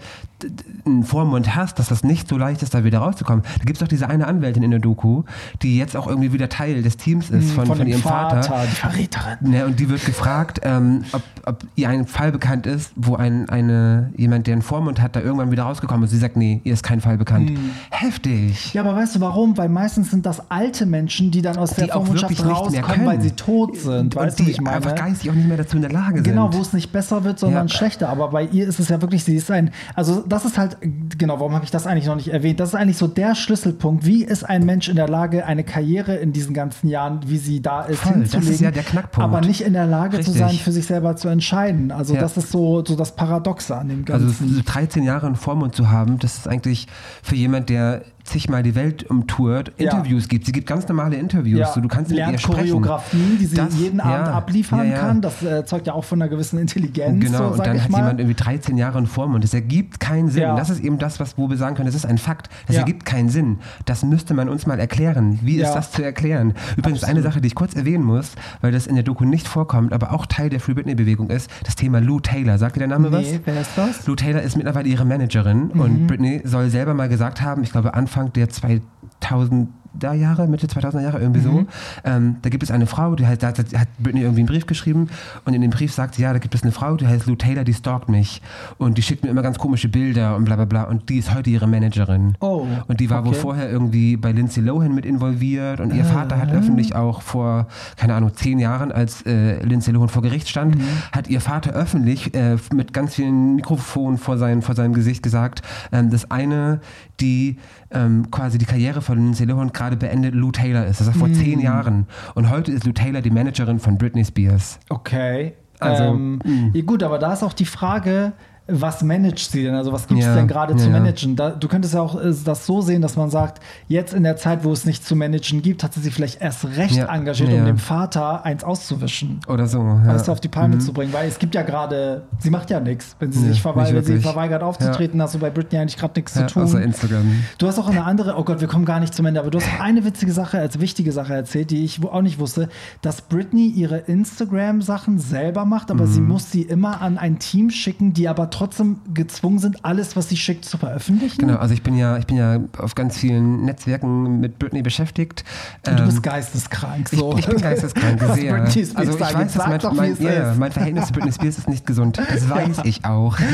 einen Vormund hast, dass das nicht so leicht ist, da wieder rauszukommen. Da gibt es doch diese eine Anwältin in der Doku, die jetzt auch irgendwie wieder Teil des Teams ist von, von, dem ihrem Vater. die Verräterin. Ne, und die wird gefragt, ähm, ob, ob ihr ein Fall bekannt ist, wo ein, eine, jemand, der einen Vormund hat, da irgendwann wieder rausgekommen ist. Sie sagt, nee, ihr ist kein Fall bekannt. Hm. Heftig. Ja, aber weißt du warum? Weil meistens sind das alte Menschen, die dann aus der Die auch Vormundschaft rauskommen, weil sie tot sind. Weißt und du, wie die ich meine? einfach geistig auch nicht mehr dazu in der Lage sind. Genau, wo es nicht besser wird, sondern Ja. schlechter. Aber bei ihr ist es ja wirklich, sie ist ein, also das ist halt, genau, warum habe ich das eigentlich noch nicht erwähnt? Das ist eigentlich so der Schlüsselpunkt. Wie ist ein Mensch in der Lage, eine Karriere in diesen ganzen Jahren, wie sie da ist, Voll, das ist hinzulegen, ja der Knackpunkt. aber nicht in der Lage zu Richtig. sein, für sich selber zu entscheiden. Also Ja. das ist so, so das Paradoxe an dem Also Ganzen. so 13 Jahre einen Vormund zu haben, das ist eigentlich für jemand, der zigmal die Welt umtourt, Ja. Interviews gibt. Sie gibt ganz normale Interviews. So, du kannst mit ihr lernt sprechen. Choreografien, die sie Das- jeden Abend ja, abliefern ja, ja. kann. Das äh, zeugt ja auch von einer gewissen Intelligenz. Genau, so, und dann hat mal. jemand irgendwie 13 Jahre in Form und das ergibt keinen Sinn. Ja. Und das ist eben das, was wo wir sagen können, das ist ein Fakt. Das Ja. ergibt keinen Sinn. Das müsste man uns mal erklären. Wie Ja. ist das zu erklären? Übrigens eine Sache, die ich kurz erwähnen muss, weil das in der Doku nicht vorkommt, aber auch Teil der Free Britney-Bewegung ist, das Thema Lou Taylor. Sagt dir der Name was? Nee, wer ist das? Lou Taylor ist mittlerweile ihre Managerin Mhm. und Britney soll selber mal gesagt haben, ich glaube Anfang der 2000er Jahre, Mitte 2000er Jahre, irgendwie Mhm. so, ähm, da gibt es eine Frau, die heißt, da hat, hat Britney irgendwie einen Brief geschrieben und in dem Brief sagt sie, ja, da gibt es eine Frau, die heißt Lou Taylor, die stalkt mich und die schickt mir immer ganz komische Bilder und bla bla bla und die ist heute ihre Managerin. Oh, Und die war wohl okay. vorher irgendwie bei Lindsay Lohan mit involviert und ihr Vater hat öffentlich auch vor, keine Ahnung, zehn Jahren, als äh, Lindsay Lohan vor Gericht stand, Mhm. hat ihr Vater öffentlich äh, mit ganz vielen Mikrofonen vor, sein, vor seinem Gesicht gesagt, ähm, dass eine, die ähm, quasi die Karriere von Lindsay Lohan gerade beendet, Lou Taylor ist. Das war vor Mhm. zehn Jahren. Und heute ist Lou Taylor die Managerin von Britney Spears. Okay. Also, ähm, ja, gut, aber da ist auch die Frage, was managt sie denn? Also was gibt es Ja, denn gerade zu ja. managen? Da, du könntest ja auch äh, das so sehen, dass man sagt, jetzt in der Zeit, wo es nichts zu managen gibt, hat sie sich vielleicht erst recht Ja, engagiert, um dem Vater eins auszuwischen. Oder so. Ja. Du, auf die Palme zu bringen, weil es gibt ja gerade, sie macht ja nichts. Wenn sie sich verwe nicht wenn sie verweigert aufzutreten, hast du bei Britney eigentlich gerade nichts zu tun. außer Instagram. Du hast auch eine andere, oh Gott, wir kommen gar nicht zum Ende, aber du hast eine witzige Sache, als wichtige Sache erzählt, die ich auch nicht wusste, dass Britney ihre Instagram-Sachen selber macht, aber sie muss sie immer an ein Team schicken, die aber trotzdem gezwungen sind, alles, was sie schickt, zu veröffentlichen. Genau, also ich bin ja, ich bin ja auf ganz vielen Netzwerken mit Britney beschäftigt. Und du Ähm, bist geisteskrank. So. Ich, ich bin geisteskrank, sehr. Also ich weiß, dass mein, mein, ja, ja, ist. mein Verhältnis zu Britney Spears ist nicht gesund. Das weiß ich auch.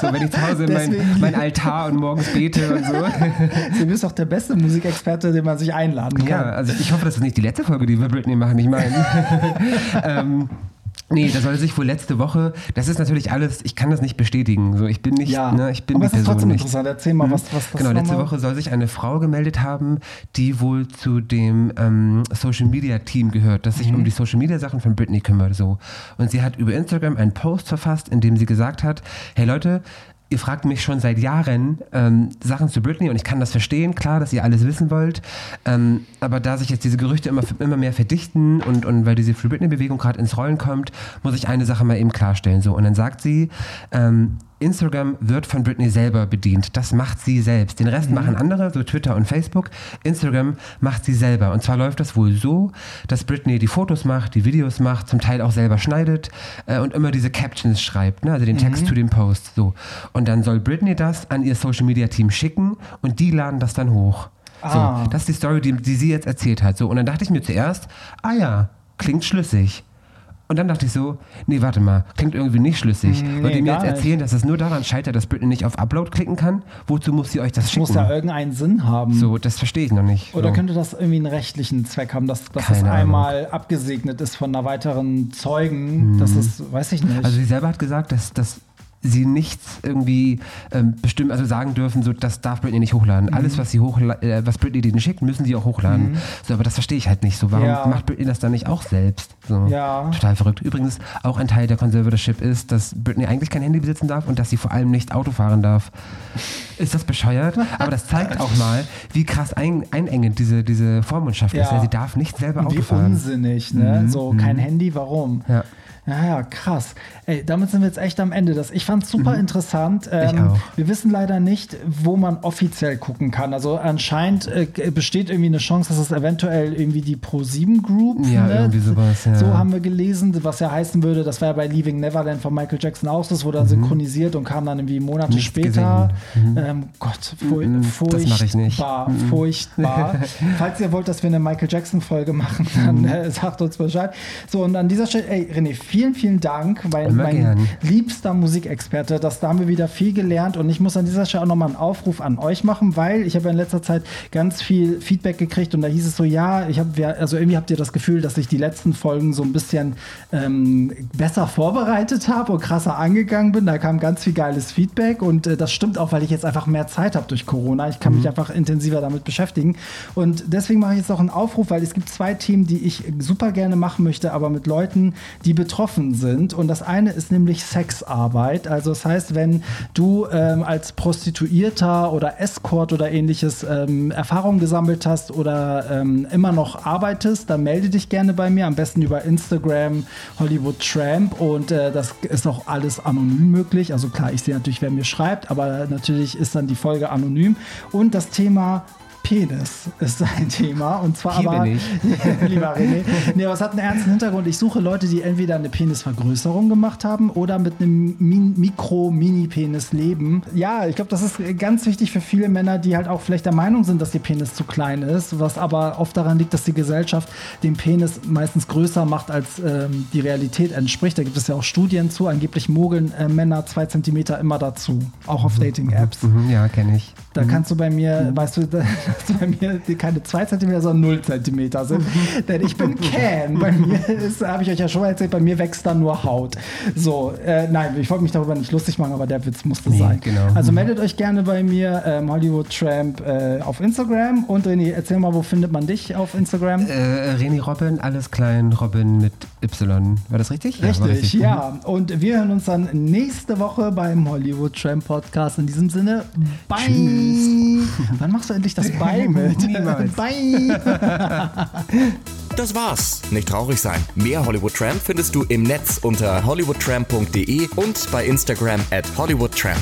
So, wenn ich zu Hause mein, Deswegen- mein Altar und morgens bete und so. Du bist doch der beste Musikexperte, den man sich einladen kann. Ja, also ich hoffe, das ist nicht die letzte Folge, die wir Britney machen. Ich meine. ähm, Nee, das soll sich wohl letzte Woche, das ist natürlich alles, ich kann das nicht bestätigen. So, ich bin nicht, Ja. ne, ich bin aber die Person trotzdem nicht. interessant. Erzähl mal, was, was, was Genau, letzte Woche soll sich eine Frau gemeldet haben, die wohl zu dem ähm, Social Media Team gehört, das sich Mhm. um die Social Media Sachen von Britney kümmert. So. Und sie hat über Instagram einen Post verfasst, in dem sie gesagt hat: Hey Leute, ihr fragt mich schon seit Jahren ähm, Sachen zu Britney und ich kann das verstehen, klar, dass ihr alles wissen wollt. Ähm, aber da sich jetzt diese Gerüchte immer, immer mehr verdichten und, und weil diese Free Britney-Bewegung gerade ins Rollen kommt, muss ich eine Sache mal eben klarstellen. So. Und dann sagt sie, ähm, Instagram wird von Britney selber bedient. Das macht sie selbst. Den Rest machen andere, so Twitter und Facebook. Instagram macht sie selber. Und zwar läuft das wohl so, dass Britney die Fotos macht, die Videos macht, zum Teil auch selber schneidet äh, und immer diese Captions schreibt, ne? also den Text zu dem Post. So. Und dann soll Britney das an ihr Social Media Team schicken und die laden das dann hoch. Ah. So, das ist die Story, die, die sie jetzt erzählt hat. So, und dann dachte ich mir zuerst, ah ja, klingt schlüssig. Und dann dachte ich so, nee, warte mal, klingt irgendwie nicht schlüssig. Mm, Wollt nee, ihr mir jetzt erzählen, dass es nur daran scheitert, dass Britney nicht auf Upload klicken kann? Wozu muss sie euch das Das schicken? muss ja irgendeinen Sinn haben. so, das verstehe ich noch nicht. Oder so. könnte das irgendwie einen rechtlichen Zweck haben, dass, dass das Keine Ahnung. einmal abgesegnet ist von einer weiteren Zeugen? Das ist, weiß ich nicht. Also sie selber hat gesagt, dass, dass sie nichts irgendwie ähm, bestimmen, also sagen dürfen, so das darf Britney nicht hochladen. Mhm. Alles, was sie hochla äh, was Britney denen schickt, müssen sie auch hochladen. So, aber das verstehe ich halt nicht. So, warum Ja. macht Britney das dann nicht auch selbst? So, Ja. Total verrückt. Übrigens, auch ein Teil der Conservatorship ist, dass Britney eigentlich kein Handy besitzen darf und dass sie vor allem nicht Auto fahren darf. Ist das bescheuert? Aber das zeigt auch mal, wie krass ein, einengend diese, diese Vormundschaft ist. Ja. Ja, sie darf nicht selber Wie Auto fahren. Mhm. unsinnig, ne? So, kein Handy, warum? Ja. Ja, ja, krass. Ey, damit sind wir jetzt echt am Ende. Das, ich fand es super interessant. Ähm. Wir wissen leider nicht, wo man offiziell gucken kann. Also anscheinend äh, besteht irgendwie eine Chance, dass es eventuell irgendwie die Pro7 Group. Ja, ne? irgendwie sowas, ja. So haben wir gelesen, was ja heißen würde, das war ja bei Leaving Neverland von Michael Jackson auch, das wurde dann synchronisiert und kam dann irgendwie Monate Mhm. Nichts später. Ähm, Gott, furch Mhm, ich nicht. furchtbar, furchtbar. Falls ihr wollt, dass wir eine Michael Jackson-Folge machen, dann Mhm. äh, sagt uns Bescheid. So, und an dieser Stelle, ey, René, vielen, vielen Dank, mein, mein gern. liebster Musikexperte. Das, da haben wir wieder viel gelernt und ich muss an dieser Stelle auch nochmal einen Aufruf an euch machen, weil ich habe ja in letzter Zeit ganz viel Feedback gekriegt und da hieß es so, ja, ich habe, also irgendwie habt ihr das Gefühl, dass ich die letzten Folgen so ein bisschen ähm, besser vorbereitet habe und krasser angegangen bin. Da kam ganz viel geiles Feedback und äh, das stimmt auch, weil ich jetzt einfach mehr Zeit habe durch Corona. Ich kann mich einfach intensiver damit beschäftigen und deswegen mache ich jetzt auch einen Aufruf, weil es gibt zwei Themen, die ich super gerne machen möchte, aber mit Leuten, die betroffen betroffen sind. Und das eine ist nämlich Sexarbeit. Also das heißt, wenn du ähm, als Prostituierter oder Escort oder ähnliches ähm, Erfahrungen gesammelt hast oder ähm, immer noch arbeitest, dann melde dich gerne bei mir. Am besten über Instagram Hollywood Tramp. Und äh, das ist auch alles anonym möglich. Also klar, ich sehe natürlich, wer mir schreibt, aber natürlich ist dann die Folge anonym. Und das Thema Penis ist ein Thema. Und zwar Hier aber. bin ich. lieber René. Nee, aber es hat einen ernsten Hintergrund. Ich suche Leute, die entweder eine Penisvergrößerung gemacht haben oder mit einem Min Mikro-Mini-Penis leben. Ja, ich glaube, das ist ganz wichtig für viele Männer, die halt auch vielleicht der Meinung sind, dass ihr Penis zu klein ist, was aber oft daran liegt, dass die Gesellschaft den Penis meistens größer macht, als ähm, die Realität entspricht. Da gibt es ja auch Studien zu. Angeblich mogeln äh, Männer zwei Zentimeter immer dazu, auch auf Dating-Apps. Mhm, ja, kenne ich. Da kannst du bei mir, weißt du, dass bei mir keine 2 cm, sondern 0 cm sind. Denn ich bin Can. Bei mir habe ich euch ja schon mal erzählt, bei mir wächst dann nur Haut. So, äh, nein, ich wollte mich darüber nicht lustig machen, aber der Witz musste Nee, sein. genau. Also meldet euch gerne bei mir, ähm, Hollywood Tramp äh, auf Instagram. Und René, erzähl mal, wo findet man dich auf Instagram? Äh, René Robin, alles klein, Robin mit Y. War das richtig? Ja, war Richtig, ja. Und wir hören uns dann nächste Woche beim Hollywood Tramp Podcast. In diesem Sinne, bye. Wann machst du endlich das Bye mit? Niemals. Bye. Das war's. Nicht traurig sein. Mehr Hollywood Tramp findest du im Netz unter hollywoodtramp.de und bei Instagram at hollywoodtramp.